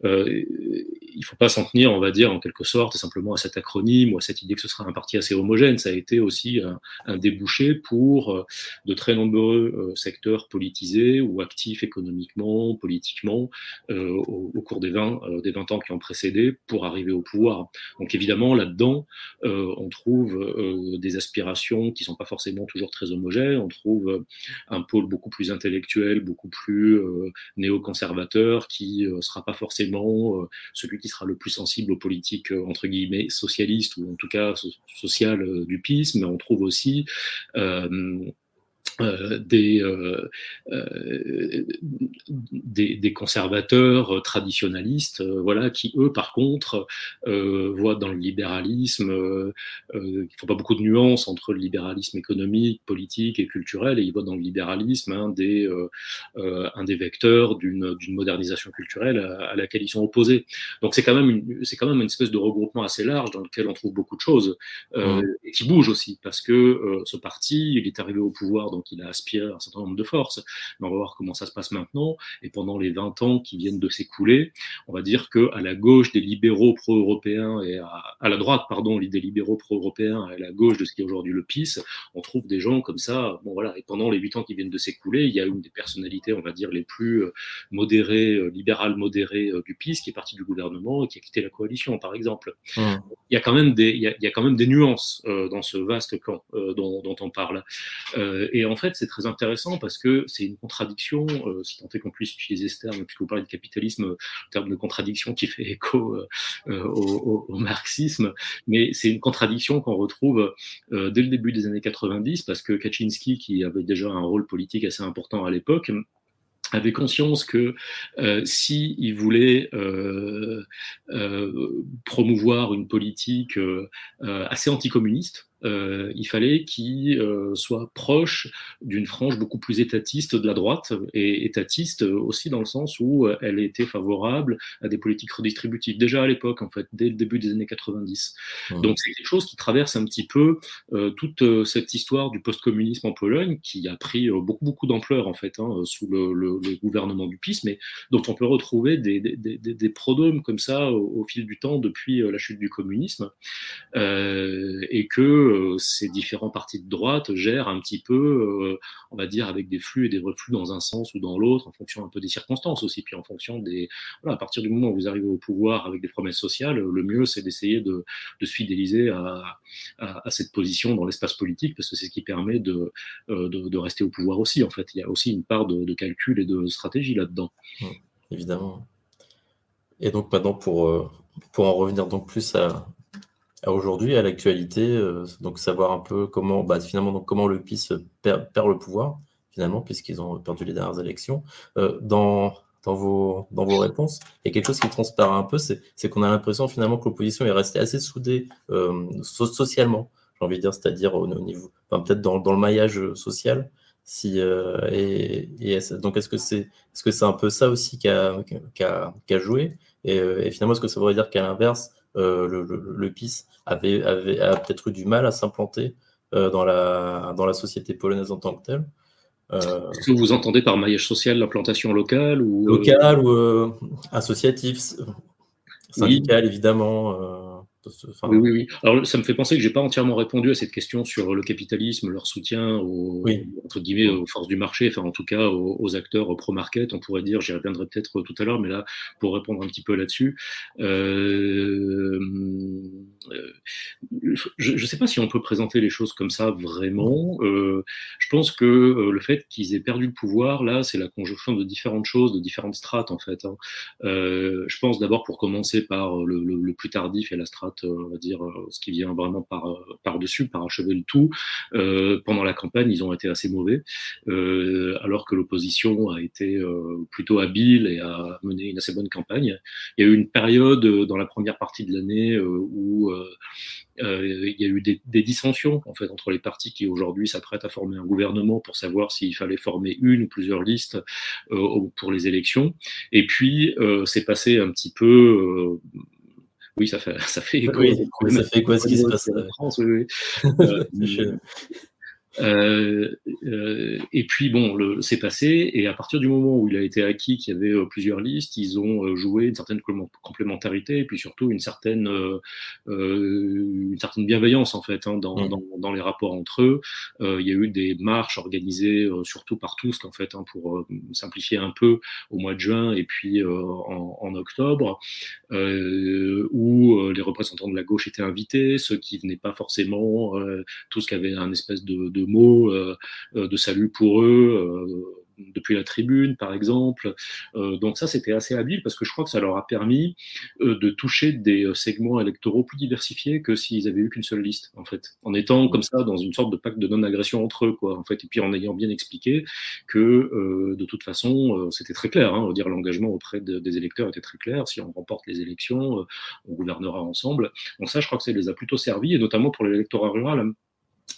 il ne faut pas s'en tenir, on va dire, en quelque sorte, simplement à cet acronyme ou à cette idée que ce sera un parti assez homogène. Ça a été aussi un, débouché pour euh, de très nombreux euh, secteurs politisés ou actifs économiquement, politiquement, euh, au, cours des 20, des 20 ans qui ont précédé pour arriver au pouvoir. Donc évidemment, là-dedans, on trouve des aspirations qui ne sont pas forcément toujours très homogènes. On trouve un pôle beaucoup plus intellectuel, beaucoup plus néoconservateur, qui ne sera pas forcément celui qui sera le plus sensible aux politiques entre guillemets socialistes ou en tout cas sociales euh, du PIS, mais on trouve aussi euh, euh, des, euh, euh, des, des, conservateurs traditionalistes, voilà, qui eux, par contre, voient dans le libéralisme, il ne faut pas beaucoup de nuances entre le libéralisme économique, politique et culturel, et ils voient dans le libéralisme un des, un des vecteurs d'une modernisation culturelle à, laquelle ils sont opposés. Donc c'est quand même une, c'est quand même une espèce de regroupement assez large dans lequel on trouve beaucoup de choses mmh. et qui bouge aussi parce que ce parti, il est arrivé au pouvoir donc il a aspiré un certain nombre de forces. Mais on va voir comment ça se passe maintenant. Et pendant les 20 ans qui viennent de s'écouler, on va dire qu'à la gauche des libéraux pro-européens et à, la droite, pardon, des libéraux pro-européens et à la gauche de ce qui est aujourd'hui le PIS, on trouve des gens comme ça. Bon voilà. Et pendant les 8 ans qui viennent de s'écouler, il y a une des personnalités, on va dire, les plus euh, modérées, euh, libérales modérées euh, du PIS qui est parti du gouvernement et qui a quitté la coalition, par exemple. Mmh. Il y a quand même des, il y a, il y a quand même des nuances dans ce vaste camp dont, dont, on parle. et en fait, c'est très intéressant parce que c'est une contradiction, euh, si tant est qu'on puisse utiliser ce terme, puisque vous parlez de capitalisme, le terme de contradiction qui fait écho euh, euh, au, marxisme, mais c'est une contradiction qu'on retrouve dès le début des années 90 parce que Kaczynski, qui avait déjà un rôle politique assez important à l'époque, avait conscience que euh, si il voulait promouvoir une politique assez anticommuniste, euh, il fallait qu'il euh, soit proche d'une frange beaucoup plus étatiste de la droite, et étatiste aussi dans le sens où euh, elle était favorable à des politiques redistributives, déjà à l'époque, en fait, dès le début des années 90. Mmh. Donc c'est quelque chose qui traverse un petit peu toute cette histoire du post-communisme en Pologne, qui a pris beaucoup, beaucoup d'ampleur, en fait, hein, sous le, gouvernement du PiS, mais dont on peut retrouver des, des, des, des prodromes comme ça au, au, fil du temps depuis la chute du communisme, et que euh, ces différents partis de droite gèrent un petit peu, euh, on va dire, avec des flux et des reflux dans un sens ou dans l'autre, en fonction un peu des circonstances aussi, puis en fonction des... À partir du moment où vous arrivez au pouvoir avec des promesses sociales, le mieux, c'est d'essayer de, se fidéliser à, cette position dans l'espace politique, parce que c'est ce qui permet euh, de, de, rester au pouvoir aussi, en fait. Il y a aussi une part de, calcul et de stratégie là-dedans. Mmh, évidemment. Et donc maintenant, pour, pour en revenir donc plus à, aujourd'hui, à l'actualité, euh, donc savoir un peu comment, bah, finalement, donc comment le PIS perd, le pouvoir, finalement, puisqu'ils ont perdu les dernières élections. Euh, dans, dans, vos, dans vos réponses, il y a quelque chose qui transparaît un peu, c'est qu'on a l'impression finalement que l'opposition est restée assez soudée euh, socialement, j'ai envie de dire, c'est-à-dire au, niveau, enfin, peut-être dans, dans, le maillage social. Si, et, et donc, est-ce que c'est est -ce que c'est un peu ça aussi qui a, qui a, qui a joué? Et, et, finalement, est-ce que ça voudrait dire qu'à l'inverse, euh, le, le, PIS avait, avait a peut-être eu du mal à s'implanter euh, dans, la, dans la société polonaise en tant que telle. Euh, Est-ce que vous entendez par maillage social l'implantation locale ou Locale ou associatif, syndical évidemment oui, oui, oui. Alors, ça me fait penser que j'ai pas entièrement répondu à cette question sur le capitalisme, leur soutien aux, entre guillemets, aux forces du marché, enfin, en tout cas, aux, acteurs pro-market. On pourrait dire, j'y reviendrai peut-être tout à l'heure, mais là, pour répondre un petit peu là-dessus, euh, euh, je ne sais pas si on peut présenter les choses comme ça vraiment. Euh, je pense que le fait qu'ils aient perdu le pouvoir, là, c'est la conjonction de différentes choses, de différentes strates, en fait. Hein. je pense d'abord, pour commencer par le, le plus tardif et la strate euh, on va dire, euh, ce qui vient vraiment par, euh, par-dessus, par achever le tout. pendant la campagne, ils ont été assez mauvais, alors que l'opposition a été plutôt habile et a mené une assez bonne campagne. Il y a eu une période dans la première partie de l'année où il y a eu des, des, dissensions en fait entre les partis qui aujourd'hui s'apprêtent à former un gouvernement pour savoir s'il fallait former une ou plusieurs listes pour les élections. Et puis c'est passé un petit peu oui, ça fait, ça fait écho. ça fait quoi ce qui se passe en France, oui, oui. Euh, euh, et puis bon, c'est passé, et à partir du moment où il a été acquis qu'il y avait euh, plusieurs listes, ils ont euh, joué une certaine complémentarité, et puis surtout une certaine, euh, une certaine bienveillance en fait hein, dans, mmh. dans, dans, les rapports entre eux. il y a eu des marches organisées surtout par tous en fait hein, pour simplifier un peu au mois de juin et puis en, en, octobre, où les représentants de la gauche étaient invités, ceux qui venaient pas forcément, tous qui avaient un espèce de, de mots euh, euh, de salut pour eux euh, depuis la tribune, par exemple. donc ça, c'était assez habile parce que je crois que ça leur a permis de toucher des segments électoraux plus diversifiés que s'ils avaient eu qu'une seule liste, en fait, en étant comme ça dans une sorte de pacte de non-agression entre eux, quoi, en fait, et puis en ayant bien expliqué que de toute façon, c'était très clair, hein, dire l'engagement auprès des électeurs était très clair. Si on remporte les élections, on gouvernera ensemble. Donc ça, je crois que ça les a plutôt servi, et notamment pour l'électorat rural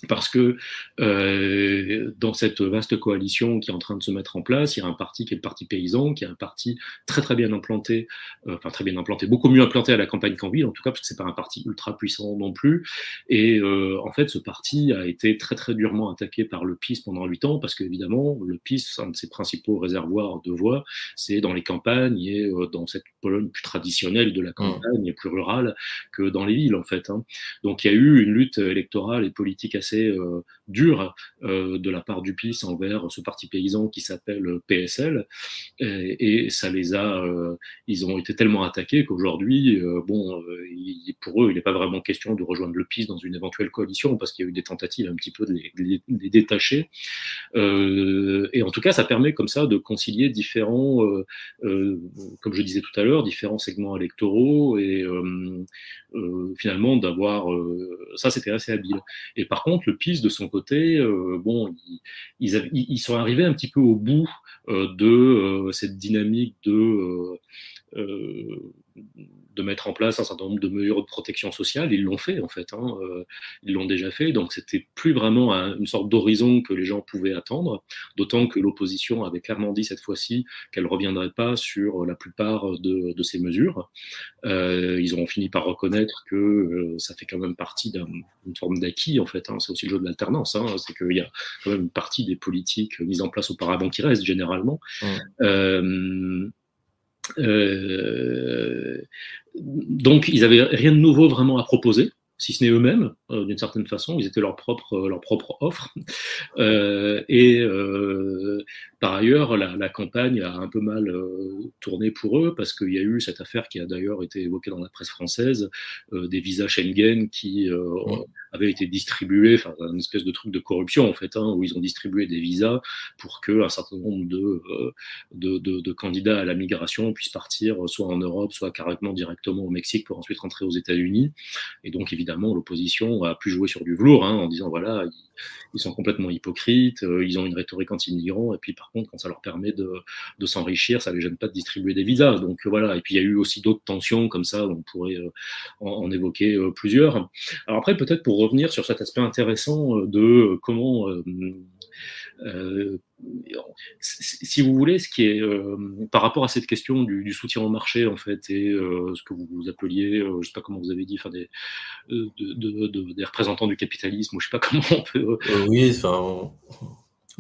parce que euh, dans cette vaste coalition qui est en train de se mettre en place, il y a un parti qui est le Parti paysan, qui est un parti très très bien implanté, euh, enfin très bien implanté, beaucoup mieux implanté à la campagne qu'en ville, en tout cas parce que c'est pas un parti ultra puissant non plus. Et euh, en fait, ce parti a été très très durement attaqué par le PIS pendant huit ans, parce qu'évidemment, le PIS, un de ses principaux réservoirs de voix, c'est dans les campagnes et dans cette Pologne plus traditionnelle de la mmh. campagne et plus rurale que dans les villes en fait. Hein. Donc il y a eu une lutte électorale et politique assez euh, dur euh, de la part du PIS envers ce parti paysan qui s'appelle PSL, et, ça les a, euh, ils ont été tellement attaqués qu'aujourd'hui, bon, pour eux, il n'est pas vraiment question de rejoindre le PIS dans une éventuelle coalition parce qu'il y a eu des tentatives un petit peu de les, détacher. et en tout cas, ça permet comme ça de concilier différents, comme je disais tout à l'heure, différents segments électoraux et finalement d'avoir, ça c'était assez habile. Et par contre, le PIS, de son côté, euh, bon, ils, sont arrivés un petit peu au bout euh, de euh, cette dynamique de de mettre en place un certain nombre de mesures de protection sociale. Ils l'ont fait, en fait. Hein, euh, ils l'ont déjà fait. Donc, c'était plus vraiment une sorte d'horizon que les gens pouvaient attendre. D'autant que l'opposition avait clairement dit cette fois-ci qu'elle ne reviendrait pas sur la plupart de, de ces mesures. Euh, ils ont fini par reconnaître que euh, ça fait quand même partie d'une forme d'acquis, en fait. Hein. C'est aussi le jeu de l'alternance. Hein. C'est qu'il y a quand même une partie des politiques mises en place auparavant qui restent généralement. Euh, euh, donc, ils n'avaient rien de nouveau vraiment à proposer si ce n'est eux-mêmes, euh, d'une certaine façon, ils étaient leur propre, euh, leur propre offre. Euh, et euh, par ailleurs, la, la, campagne a un peu mal euh, tourné pour eux parce qu'il y a eu cette affaire qui a d'ailleurs été évoquée dans la presse française, des visas Schengen qui avaient été distribués, enfin un espèce de truc de corruption en fait, hein, où ils ont distribué des visas pour que un certain nombre de, de, de, de candidats à la migration puissent partir soit en Europe, soit carrément directement au Mexique pour ensuite rentrer aux États-Unis. Et donc évidemment l'opposition a pu jouer sur du velours hein, en disant voilà, ils, sont complètement hypocrites, euh, ils ont une rhétorique anti-migrants, et puis par quand ça leur permet de, de s'enrichir, ça les gêne pas de distribuer des visas. Donc voilà, et puis il y a eu aussi d'autres tensions comme ça, on pourrait euh, en, évoquer euh, plusieurs. Alors après, peut-être pour revenir sur cet aspect intéressant de comment euh, si vous voulez, ce qui est euh, par rapport à cette question du, soutien au marché en fait et euh, ce que vous, appeliez, euh, je sais pas comment vous avez dit, enfin des, de, de, de, des représentants du capitalisme, ou je sais pas comment on peut. oui, enfin.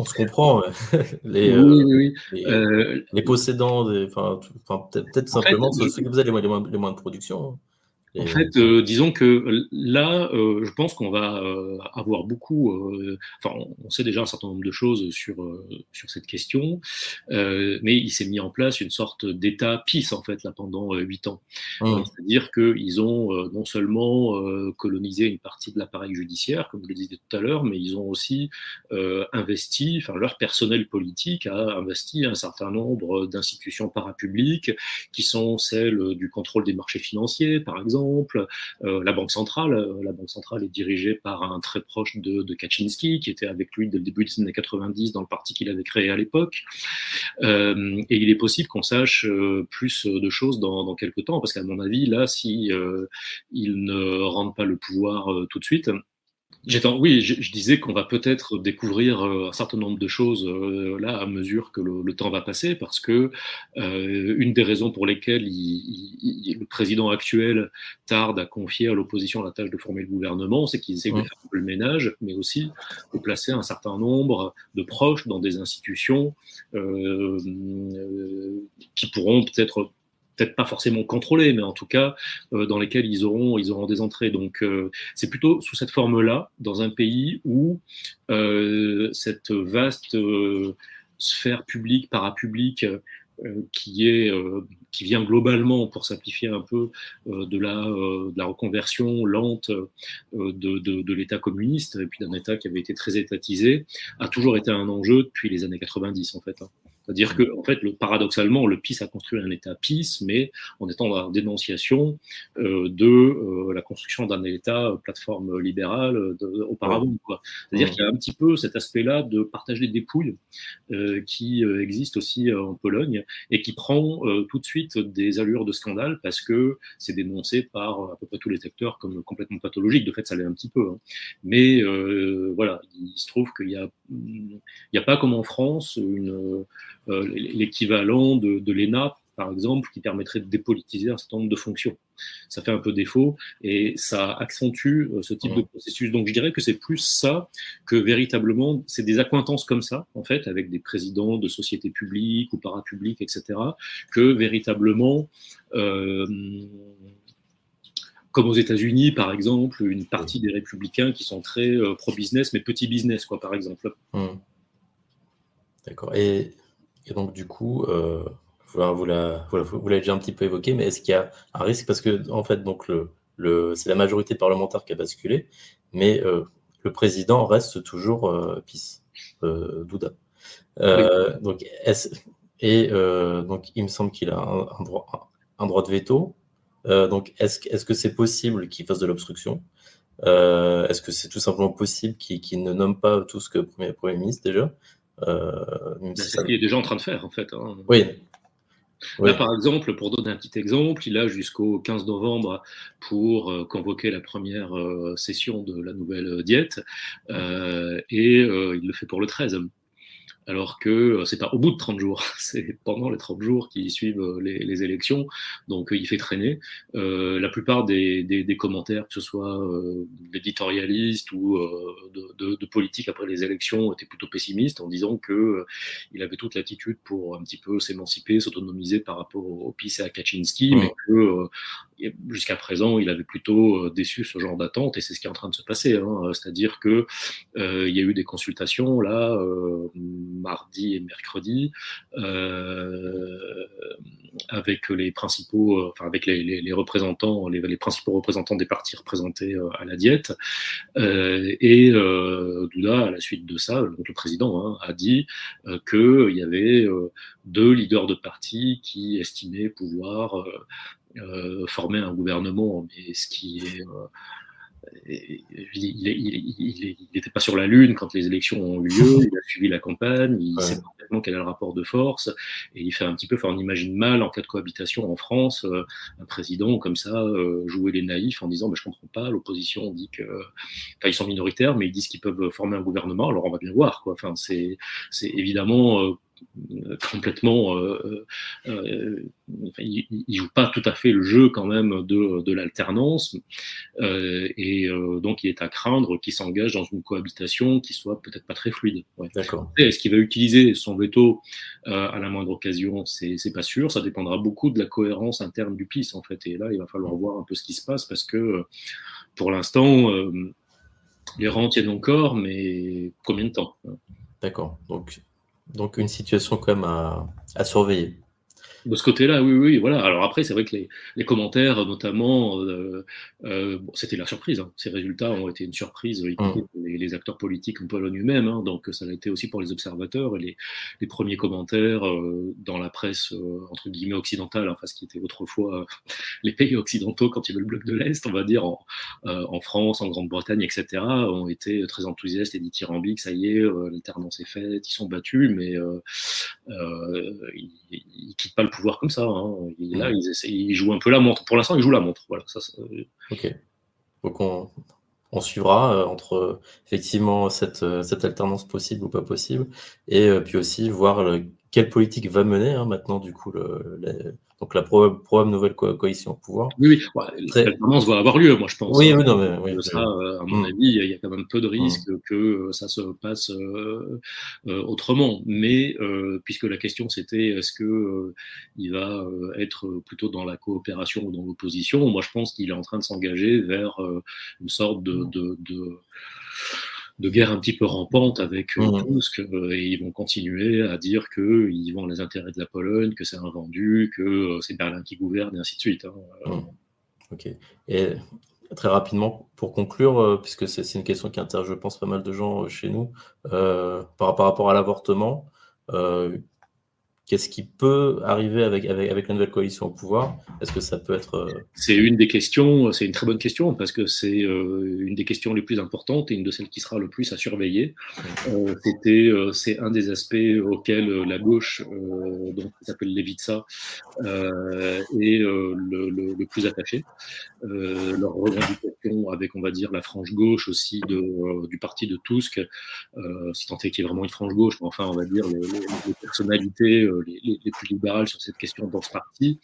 Se comprend, les, oui, oui, les, les, possédants, enfin, peut-être simplement ceux qui vous avez les moins, les moins de production. En fait, euh, disons que là, euh, je pense qu'on va euh, avoir beaucoup. enfin, on sait déjà un certain nombre de choses sur sur cette question, mais il s'est mis en place une sorte d'État PIS en fait là pendant huit ans. Mmh. C'est-à-dire qu'ils ont non seulement colonisé une partie de l'appareil judiciaire, comme vous le disiez tout à l'heure, mais ils ont aussi investi, enfin leur personnel politique a investi un certain nombre d'institutions parapubliques qui sont celles du contrôle des marchés financiers, par exemple euh, la Banque centrale. Euh, la Banque centrale est dirigée par un très proche de, de Kaczynski, qui était avec lui dès le début des années 90 dans le parti qu'il avait créé à l'époque. Euh, et il est possible qu'on sache plus de choses dans, dans quelques temps, parce qu'à mon avis, là, si il ne rendent pas le pouvoir tout de suite, oui, je, disais qu'on va peut-être découvrir euh, un certain nombre de choses euh, là à mesure que le, temps va passer, parce que euh, une des raisons pour lesquelles le président actuel tarde à confier à l'opposition la tâche de former le gouvernement, c'est qu'il essaie de faire un peu le ménage, mais aussi de placer un certain nombre de proches dans des institutions qui pourront peut-être peut-être pas forcément contrôlés, mais en tout cas euh, dans lesquels ils auront, ils auront des entrées. Donc euh, c'est plutôt sous cette forme-là, dans un pays où euh, cette vaste sphère publique, parapublique, qui est qui vient globalement, pour simplifier un peu, de la de la reconversion lente de, de, de l'État communiste et puis d'un État qui avait été très étatisé, a toujours été un enjeu depuis les années 90 en fait. C'est-à-dire que, en fait, le, paradoxalement, le PIS a construit un État PIS, mais en étant dans la dénonciation euh, de euh, la construction d'un État euh, plateforme libérale auparavant. C'est-à-dire qu'il y a un petit peu cet aspect-là de partager des dépouilles qui existe aussi en Pologne et qui prend tout de suite des allures de scandale parce que c'est dénoncé par à peu près tous les acteurs comme complètement pathologique. De fait, ça l'est un petit peu. Hein. Mais voilà, il se trouve qu'il n'y a, il a pas comme en France une euh, l'équivalent de, de l'ENA, par exemple, qui permettrait de dépolitiser un certain nombre de fonctions. Ça fait un peu défaut et ça accentue euh, ce type de processus. Donc je dirais que c'est plus ça que véritablement, c'est des accointances comme ça, en fait, avec des présidents de sociétés publiques ou parapubliques, etc., que véritablement, euh, comme aux États-Unis, par exemple, une partie des républicains qui sont très euh, pro-business, mais petit business, quoi, par exemple. Mmh. D'accord. Et et donc, du coup, euh, vous l'avez déjà un petit peu évoqué, mais est-ce qu'il y a un risque? Parce que, en fait, donc le, le, c'est la majorité parlementaire qui a basculé, mais euh, le président reste toujours PIS, Douda. Donc, et donc, il me semble qu'il a un, droit, un, droit de veto. Donc, est-ce est -ce que c'est possible qu'il fasse de l'obstruction? Est-ce que c'est tout simplement possible qu'il ne nomme pas tout ce que premier, premier ministre déjà? Euh, c'est ce qu'il est déjà en train de faire, en fait. Hein. Oui. Là, par exemple, pour donner un petit exemple, il a jusqu'au 15 novembre pour euh, convoquer la première euh, session de la nouvelle diète, et il le fait pour le 13 alors que euh, c'est pas au bout de 30 jours, c'est pendant les 30 jours qui suivent euh, les, les élections, donc euh, il fait traîner. Euh, la plupart des, des, des, commentaires, que ce soit euh, d'éditorialistes ou de, de, de, politiques après les élections, étaient plutôt pessimistes en disant que il avait toute l'attitude pour un petit peu s'émanciper, s'autonomiser par rapport au, PIS et à Kaczynski, mais que jusqu'à présent, il avait plutôt déçu ce genre d'attente, et c'est ce qui est en train de se passer. Hein. C'est-à-dire que il y a eu des consultations là mardi et mercredi, euh, avec les principaux, euh, enfin avec les, les, les représentants, les, les, principaux représentants des partis représentés euh, à la diète. et Douda, à la suite de ça, donc le président hein, a dit qu'il y avait deux leaders de partis qui estimaient pouvoir former un gouvernement, mais ce qui est il n'était pas sur la Lune quand les élections ont eu lieu, il a suivi la campagne, il sait parfaitement quel est le rapport de force, et il fait un petit peu, enfin, on imagine mal en cas de cohabitation en France, euh, un président comme ça euh, jouer les naïfs en disant, mais je comprends pas, l'opposition dit que, enfin, ils sont minoritaires, mais ils disent qu'ils peuvent former un gouvernement, alors on va bien voir, quoi. Enfin, c'est, c'est évidemment euh, complètement. Euh, euh, euh il, il, joue pas tout à fait le jeu quand même de, de l'alternance, euh, et euh, donc il est à craindre qu'il s'engage dans une cohabitation qui soit peut-être pas très fluide. Ouais. D'accord. Est-ce qu'il va utiliser son veto à la moindre occasion C'est pas sûr. Ça dépendra beaucoup de la cohérence interne du PIS en fait. Et là, il va falloir voir un peu ce qui se passe parce que pour l'instant, les rangs tiennent encore, mais combien de temps D'accord. Donc donc une situation quand même à, à surveiller. De ce côté-là, oui, oui, voilà. Alors après, c'est vrai que les, les commentaires, notamment, euh, euh, bon, c'était la surprise. Hein. Ces résultats ont été une surprise, y compris mmh. pour les, les, acteurs politiques en Pologne eux-mêmes. Hein. Donc ça a été aussi pour les observateurs et les, les premiers commentaires euh, dans la presse euh, entre guillemets occidentale, enfin ce qui était autrefois les pays occidentaux quand il y avait le bloc de l'Est, on va dire en, euh, en France, en Grande-Bretagne, etc., ont été très enthousiastes et dithyrambiques. Ça y est, l'alternance est faite, ils sont battus, mais ils, ils quittent pas le pouvoir comme ça. Hein. Il, là, il, il, joue un peu la montre. Pour l'instant, il joue la montre. Voilà, ça, ça... Ok. Donc on, on suivra entre effectivement cette, cette alternance possible ou pas possible, et puis aussi voir quelle politique va mener hein, maintenant du coup le, donc la probable, nouvelle coalition au pouvoir. Oui, oui. l'alternance va avoir lieu, moi je pense. Oui, oui, non, mais oui, ça, à mon mm. avis, il y a quand même peu de risques mm. que ça se passe autrement. Mais puisque la question c'était est-ce que il va être plutôt dans la coopération ou dans l'opposition, moi je pense qu'il est en train de s'engager vers une sorte de, de, de de guerre un petit peu rampante avec euh, mmh. Tusk, euh, et ils vont continuer à dire qu'ils vont les intérêts de la Pologne, que c'est un vendu, que euh, c'est Berlin qui gouverne, et ainsi de suite. Hein. Mmh. Ok. Et très rapidement, pour conclure, puisque c'est une question qui intéresse, je pense, pas mal de gens chez nous, par, par, rapport à l'avortement, Qu'est-ce qui peut arriver avec, avec, avec, la nouvelle coalition au pouvoir? Est-ce que ça peut être... Euh, c'est une des questions, c'est une très bonne question, parce que c'est euh, une des questions les plus importantes et une de celles qui sera le plus à surveiller. Euh, c'était, c'est un des aspects auxquels la gauche, donc, qui s'appelle Levitsa, est le, le, le, plus attaché. leur avec, on va dire, la frange gauche aussi de, du parti de Tusk, si tant est qu'il y ait vraiment une frange gauche, mais enfin, on va dire, les, personnalités les, plus libérales sur cette question dans ce parti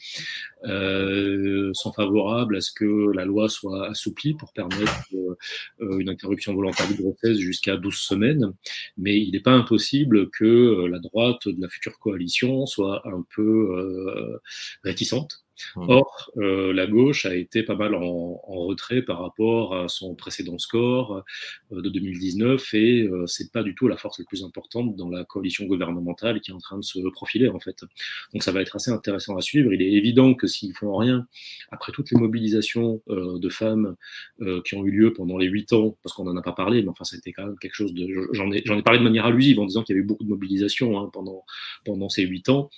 euh, sont favorables à ce que la loi soit assouplie pour permettre euh, une interruption volontaire de grossesse jusqu'à 12 semaines. Mais il n'est pas impossible que euh, la droite de la future coalition soit un peu réticente. Or, euh, la gauche a été pas mal en, retrait par rapport à son précédent score euh, de 2019 et euh, c'est pas du tout la force la plus importante dans la coalition gouvernementale qui est en train de se profiler en fait. Donc ça va être assez intéressant à suivre. Il est évident que s'ils font rien, après toutes les mobilisations de femmes qui ont eu lieu pendant les huit ans, parce qu'on en a pas parlé, mais enfin été quand même quelque chose. J'en ai, parlé de manière allusive en disant qu'il y avait beaucoup de mobilisations hein, pendant pendant ces huit ans.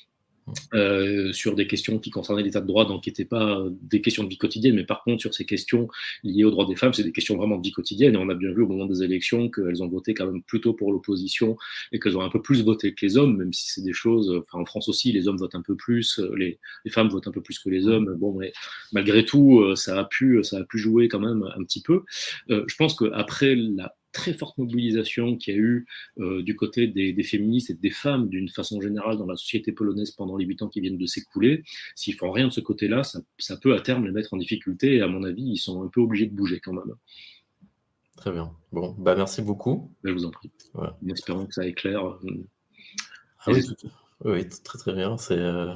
Euh, sur des questions qui concernaient l'état de droit, donc qui n'étaient pas des questions de vie quotidienne, mais par contre sur ces questions liées aux droits des femmes, c'est des questions vraiment de vie quotidienne. Et on a bien vu au moment des élections qu'elles ont voté quand même plutôt pour l'opposition et qu'elles ont un peu plus voté que les hommes, même si c'est des choses. Enfin, en France aussi, les hommes votent un peu plus, les, femmes votent un peu plus que les hommes. Bon, mais malgré tout, euh, ça a pu, ça a pu jouer quand même un petit peu. Euh, je pense qu'après la très forte mobilisation qu'il y a eu euh, du côté des, féministes et des femmes d'une façon générale dans la société polonaise pendant les huit ans qui viennent de s'écouler, s'ils font rien de ce côté-là, ça, peut à terme les mettre en difficulté et à mon avis, ils sont un peu obligés de bouger quand même. Très bien. Bon, bah merci beaucoup. Je vous en prie. Espérons que ça éclaire. Euh, ah oui, très très bien. C'est euh,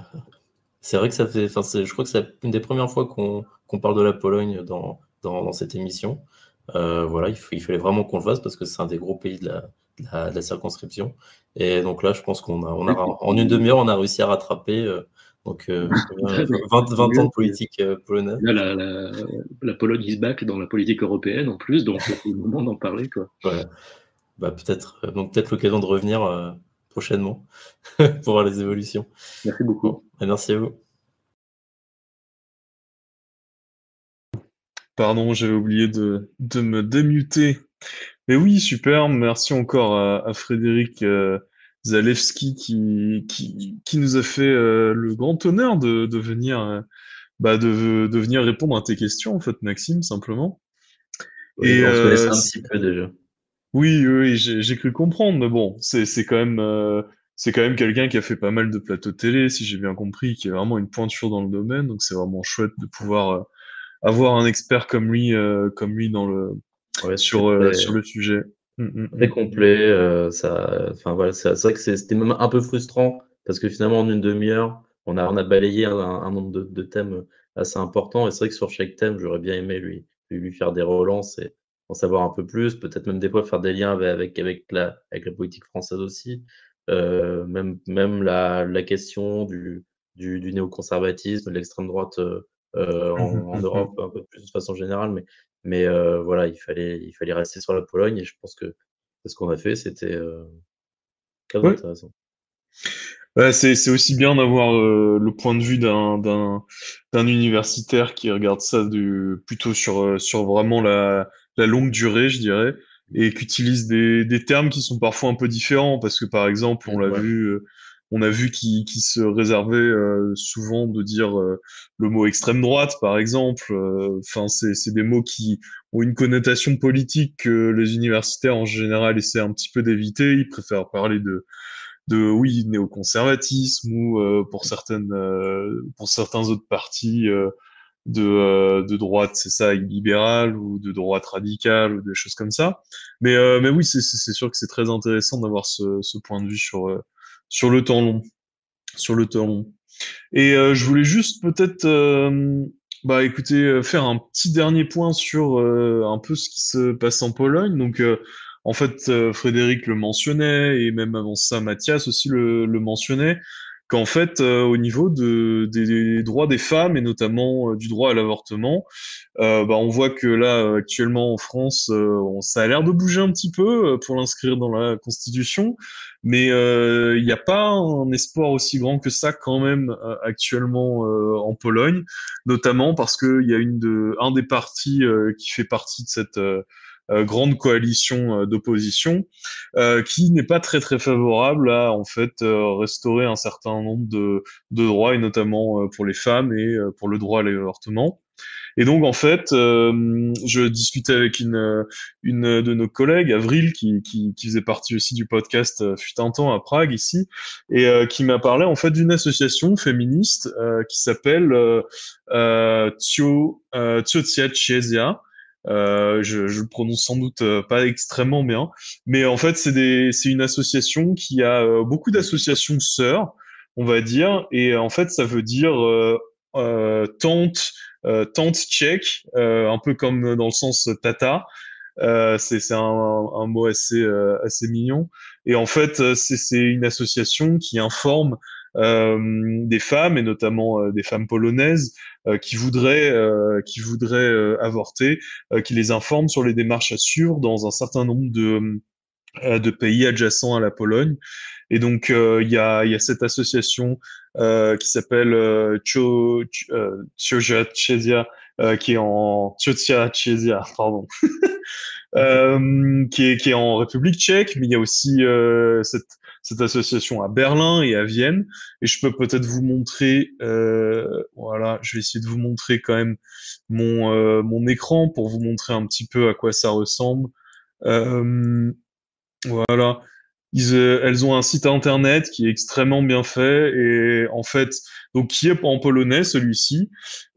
c'est vrai que ça fait. Je crois que c'est une des premières fois qu'on parle de la Pologne dans, dans, dans cette émission. Euh, voilà, il, fallait vraiment qu'on le fasse parce que c'est un des gros pays de la, circonscription. Et donc là, je pense qu'on a, on a en une demi-heure, on a réussi à rattraper. Euh, donc, 20, euh, ans de politique polonaise. La, la, Pologne is back dans la politique européenne en plus, donc c'est le moment d'en parler. Quoi. Bah, peut-être, donc peut-être l'occasion de revenir prochainement pour voir les évolutions. Merci beaucoup. merci à vous. Pardon, j'avais oublié de, de me démuter. Mais oui, super. Merci encore à, Frédéric euh, Zalewski qui, qui, qui, nous a fait euh, le grand honneur de, de venir, euh, bah de, de, venir répondre à tes questions, en fait, Maxime, simplement. Et, on se un petit peu déjà. Oui, oui, j'ai cru comprendre, mais bon, c'est quand même, c'est quand même quelqu'un qui a fait pas mal de plateaux télé, si j'ai bien compris, qui est vraiment une pointure dans le domaine, donc c'est vraiment chouette de pouvoir avoir un expert comme lui, euh, comme lui dans le sur euh, sur le sujet. Mm, mm, très mm. complet. Euh, ça, enfin voilà, c'est vrai que c'était même un peu frustrant parce que finalement en une demi-heure, on a on a balayé un, nombre de, de, thèmes assez importants et c'est vrai que sur chaque thème, j'aurais bien aimé lui lui faire des relances et en savoir un peu plus, peut-être même des fois faire des liens avec avec la avec la politique française aussi, euh, même même la, la question du du, du néoconservatisme, de l'extrême droite euh, mmh en, mmh Europe un peu plus de façon générale, mais, mais euh, voilà, il fallait, il fallait rester sur la Pologne et je pense que ce qu'on a fait, c'était euh, ouais. intéressant. Ouais, c'est aussi bien d'avoir le point de vue d'un universitaire qui regarde ça du, plutôt sur, sur vraiment la, la longue durée, je dirais, et qui utilise des, des termes qui sont parfois un peu différents, parce que par exemple, on l'a vu on a vu qu'il se réservait souvent de dire le mot extrême droite, par exemple. Enfin, c'est des mots qui ont une connotation politique que les universitaires en général essaient un petit peu d'éviter. Ils préfèrent parler de de oui néoconservatisme ou euh, pour certaines euh, pour certains autres partis euh, de, de droite c'est ça libérale ou de droite radicale ou des choses comme ça mais mais oui c'est c'est sûr que c'est très intéressant d'avoir ce, ce point de vue sur sur le temps long sur le temps long. Et je voulais juste peut-être bah écoutez faire un petit dernier point sur un peu ce qui se passe en Pologne. Donc en fait, euh, Frédéric le mentionnait, et même avant ça, Mathias aussi le, mentionnait, qu'en fait, euh, au niveau des, droits des femmes, et notamment euh, du droit à l'avortement, bah, on voit que là, actuellement en France, ça a l'air de bouger un petit peu pour l'inscrire dans la Constitution, mais il n'y a pas un espoir aussi grand que ça quand même actuellement en Pologne, notamment parce qu'il y a une de, un des partis qui fait partie de cette euh, grande coalition euh, d'opposition euh, qui n'est pas très très favorable à en fait restaurer un certain nombre de, de droits et notamment pour les femmes et pour le droit à l'avortement. Et donc en fait, je discutais avec une, une de nos collègues, Avril, qui, qui, qui faisait partie aussi du podcast euh, fut un temps à Prague ici, et qui m'a parlé en fait d'une association féministe qui s'appelle euh, Tio, Ciesia, euh, je, je, le prononce sans doute euh, pas extrêmement bien, mais en fait c'est une association qui a euh, beaucoup d'associations sœurs, on va dire, et en fait ça veut dire euh, tante, tante tchèque, un peu comme dans le sens tata. c'est un, un, mot assez assez mignon, et en fait c'est une association qui informe euh, des femmes et notamment euh, des femmes polonaises euh, qui voudraient qui voudraient avorter, qui les informent sur les démarches à suivre dans un certain nombre de de pays adjacents à la Pologne. Et donc il y, a, y a cette association qui s'appelle euh, Cho, qui est en Ciocia pardon, qui est qui est en République tchèque, mais il y a aussi cette cette association à Berlin et à Vienne. Et je peux peut-être vous montrer, euh, voilà, je vais essayer de vous montrer quand même mon, euh, mon écran pour vous montrer un petit peu à quoi ça ressemble. Euh, voilà. Elles ont un site internet qui est extrêmement bien fait et en fait, donc qui est en polonais celui-ci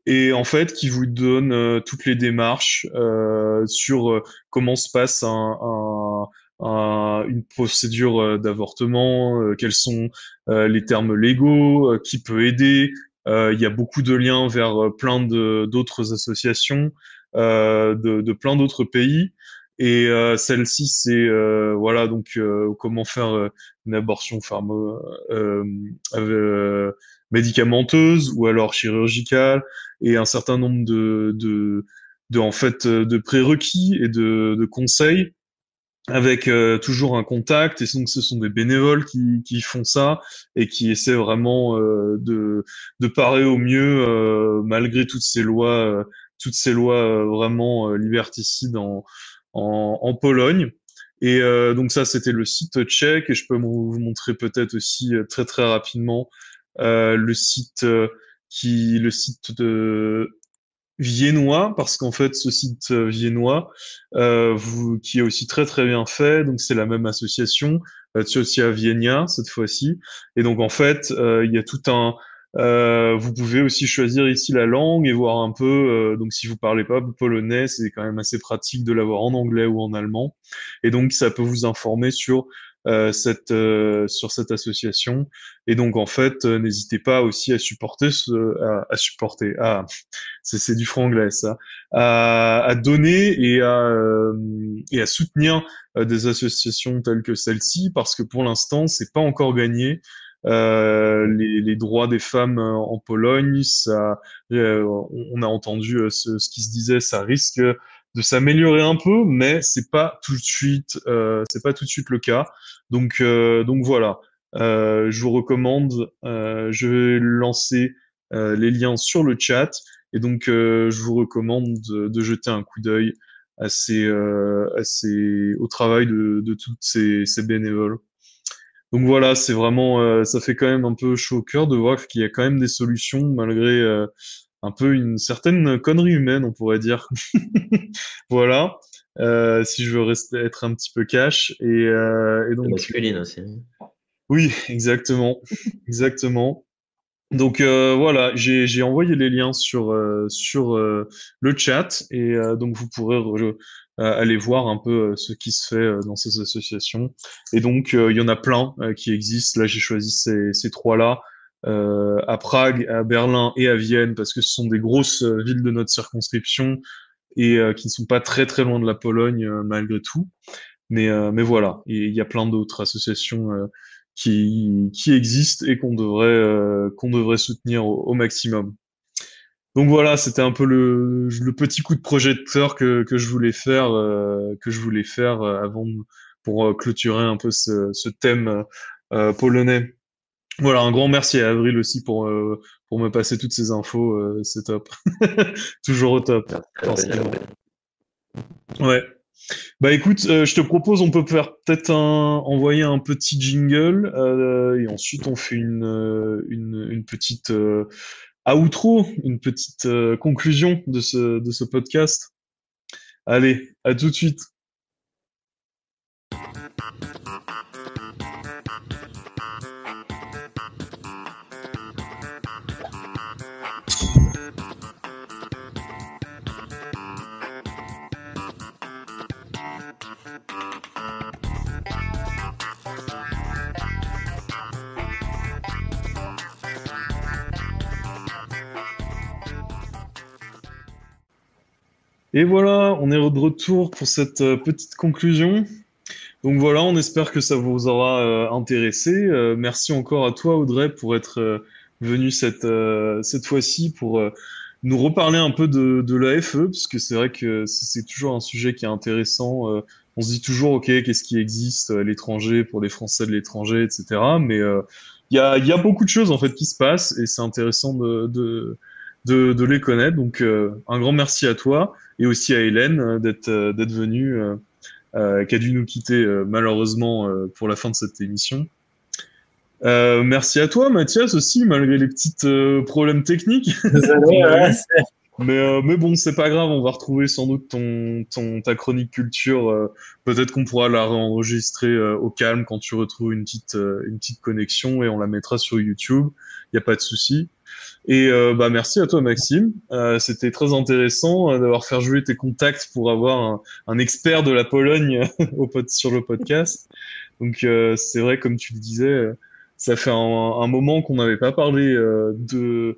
et en fait qui vous donne toutes les démarches sur comment se passe un, une procédure euh, d'avortement, euh, quels sont euh, les termes légaux, qui peut aider. Il y a beaucoup de liens vers plein d'autres associations de, de, plein d'autres pays. Et celle-ci, c'est voilà donc comment faire une abortion médicamenteuse ou alors chirurgicale et un certain nombre de, de, de en fait de prérequis et de, de conseils avec euh, toujours un contact et donc ce sont des bénévoles qui, qui font ça et qui essaient vraiment euh, de, de parer au mieux euh, malgré toutes ces lois toutes ces lois vraiment liberticides en, en, en, Pologne. Et donc ça c'était le site tchèque et je peux vous montrer peut-être aussi très très rapidement le site qui le site de viennois parce qu'en fait ce site euh, viennois euh, vous, qui est aussi très très bien fait donc c'est la même association euh, Vienna cette fois-ci. Et donc en fait euh, il y a tout un euh, vous pouvez aussi choisir ici la langue et voir un peu donc si vous parlez pas polonais c'est quand même assez pratique de l'avoir en anglais ou en allemand. Et donc ça peut vous informer sur euh, cette, euh, sur cette association. Et donc, en fait, euh, n'hésitez pas aussi à supporter, ce, à, à supporter, ah, c'est du franglais ça, à, à donner et à, et à soutenir des associations telles que celle-ci, parce que pour l'instant, c'est pas encore gagné. Euh, les, les, droits des femmes en Pologne, ça, on a entendu ce, ce, qui se disait, ça risque de s'améliorer un peu, mais c'est pas tout de suite, euh, c'est pas tout de suite le cas. Donc, euh, donc voilà. Euh, je vous recommande. Euh, je vais lancer euh, les liens sur le chat et donc je vous recommande de, de jeter un coup d'œil à ces, à ces, au travail de, de toutes ces, ces bénévoles. donc voilà, c'est vraiment, ça fait quand même un peu chaud au cœur de voir qu'il y a quand même des solutions malgré un peu une certaine connerie humaine, on pourrait dire. voilà. Euh, si je veux rester être un petit peu cash et, euh, et donc masculine aussi. Oui, exactement, exactement. Donc euh, voilà, j'ai envoyé les liens sur euh, sur euh, le chat et euh, donc vous pourrez aller voir un peu ce qui se fait dans ces associations. Et donc il y en a plein qui existent. Là, j'ai choisi ces, ces trois là. À Prague, à Berlin et à Vienne parce que ce sont des grosses villes de notre circonscription et euh, qui ne sont pas très très loin de la Pologne euh, malgré tout. Mais, euh, mais voilà, il y a plein d'autres associations qui, qui existent et qu'on devrait, qu'on devrait soutenir au, maximum. Donc voilà, c'était un peu le, le, petit coup de projecteur que, que je voulais faire, que je voulais faire avant pour clôturer un peu ce, ce thème polonais. Voilà, un grand merci à Avril aussi pour, pour me passer toutes ces infos, euh, c'est top. Toujours au top. Ouais. Bah écoute, euh, je te propose, on peut faire peut-être un, envoyer un petit jingle euh, et ensuite on fait une, une, une petite outro, une petite conclusion de ce, de ce podcast. Allez, à tout de suite. Et voilà, on est de retour pour cette euh, petite conclusion. Donc voilà, on espère que ça vous aura euh, intéressé. Euh, merci encore à toi, Audrey, pour être venu cette, cette fois-ci pour nous reparler un peu de, de l'AFE, parce que c'est vrai que c'est toujours un sujet qui est intéressant. on se dit toujours, OK, qu'est-ce qui existe à l'étranger pour les Français de l'étranger, etc. Mais il y, a, y a beaucoup de choses en fait qui se passent et c'est intéressant de, de, de, de, les connaître. Donc un grand merci à toi et aussi à Hélène euh, d'être euh, d'être venue, euh, qui a dû nous quitter malheureusement pour la fin de cette émission. Euh, merci à toi, Mathias, aussi, malgré les petits problèmes techniques. mais, mais bon, c'est pas grave, on va retrouver sans doute ton, ton ta chronique culture. Peut-être qu'on pourra la réenregistrer au calme quand tu retrouves une petite, une petite connexion et on la mettra sur YouTube. Il n'y a pas de souci. Et euh, bah merci à toi Maxime. Euh, C'était très intéressant euh, d'avoir fait jouer tes contacts pour avoir un, expert de la Pologne sur le podcast. Donc c'est vrai comme tu le disais, ça fait un, moment qu'on n'avait pas parlé de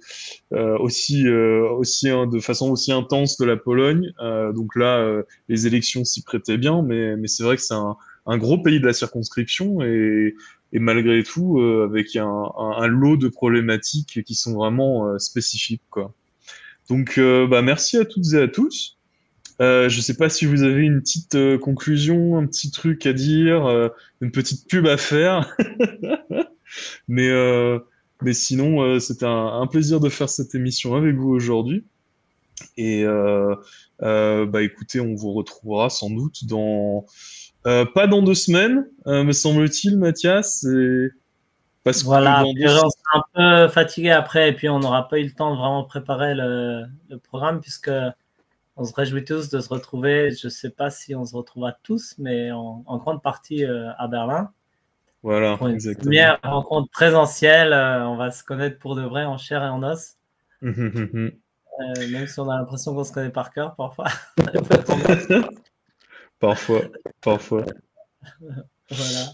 aussi aussi de façon aussi intense de la Pologne. donc là les élections s'y prêtaient bien, mais mais c'est vrai que c'est un, un gros pays de la circonscription et et malgré tout euh, avec un, lot de problématiques qui sont vraiment euh, spécifiques quoi. Donc euh, bah merci à toutes et à tous. Je sais pas si vous avez une petite conclusion, un petit truc à dire, une petite pub à faire, mais mais sinon c'était un, un, plaisir de faire cette émission avec vous aujourd'hui. Et bah écoutez, on vous retrouvera sans doute dans euh, pas dans deux semaines, euh, me semble-t-il, Mathias. Parce voilà, que on sera un peu fatigué après et puis on n'aura pas eu le temps de vraiment préparer le, le, programme puisque on se réjouit tous de se retrouver. Je ne sais pas si on se retrouvera tous, mais en, en grande partie euh, à Berlin. Voilà, pour une première rencontre présentielle. on va se connaître pour de vrai en chair et en os. même si on a l'impression qu'on se connaît par cœur parfois. Parfois, parfois. voilà.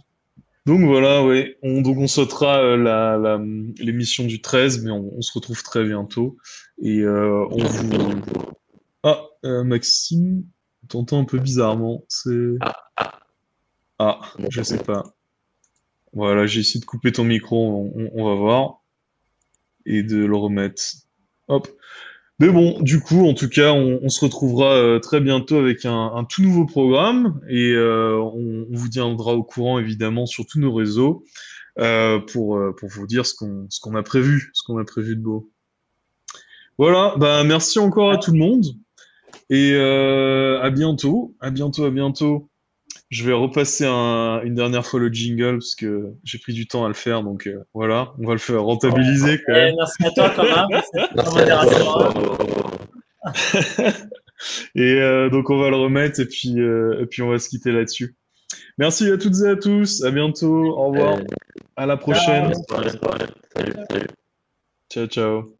Donc voilà, oui. On, donc on sautera euh, la, l'émission du 13, mais on, se retrouve très bientôt. Et euh, on vous. Ah, euh, Maxime, t'entends un peu bizarrement. C'est. Ah, je sais pas. Voilà, j'ai essayé de couper ton micro, on, on va voir. Et de le remettre. Hop. Mais bon, du coup, en tout cas, on, se retrouvera euh, très bientôt avec un, tout nouveau programme et euh, on, vous tiendra au courant évidemment sur tous nos réseaux euh, pour, pour vous dire ce qu'on ce qu'on a prévu, ce qu'on a prévu de beau. Voilà, bah merci encore à tout le monde et à bientôt, à bientôt, à bientôt. Je vais repasser un, une dernière fois le jingle parce que j'ai pris du temps à le faire, donc euh, voilà, on va le faire rentabiliser quand même. merci à toi, Thomas. et euh, donc on va le remettre et puis, euh, et puis on va se quitter là-dessus. Merci à toutes et à tous. À bientôt. Au revoir. À la prochaine. Ciao, ciao.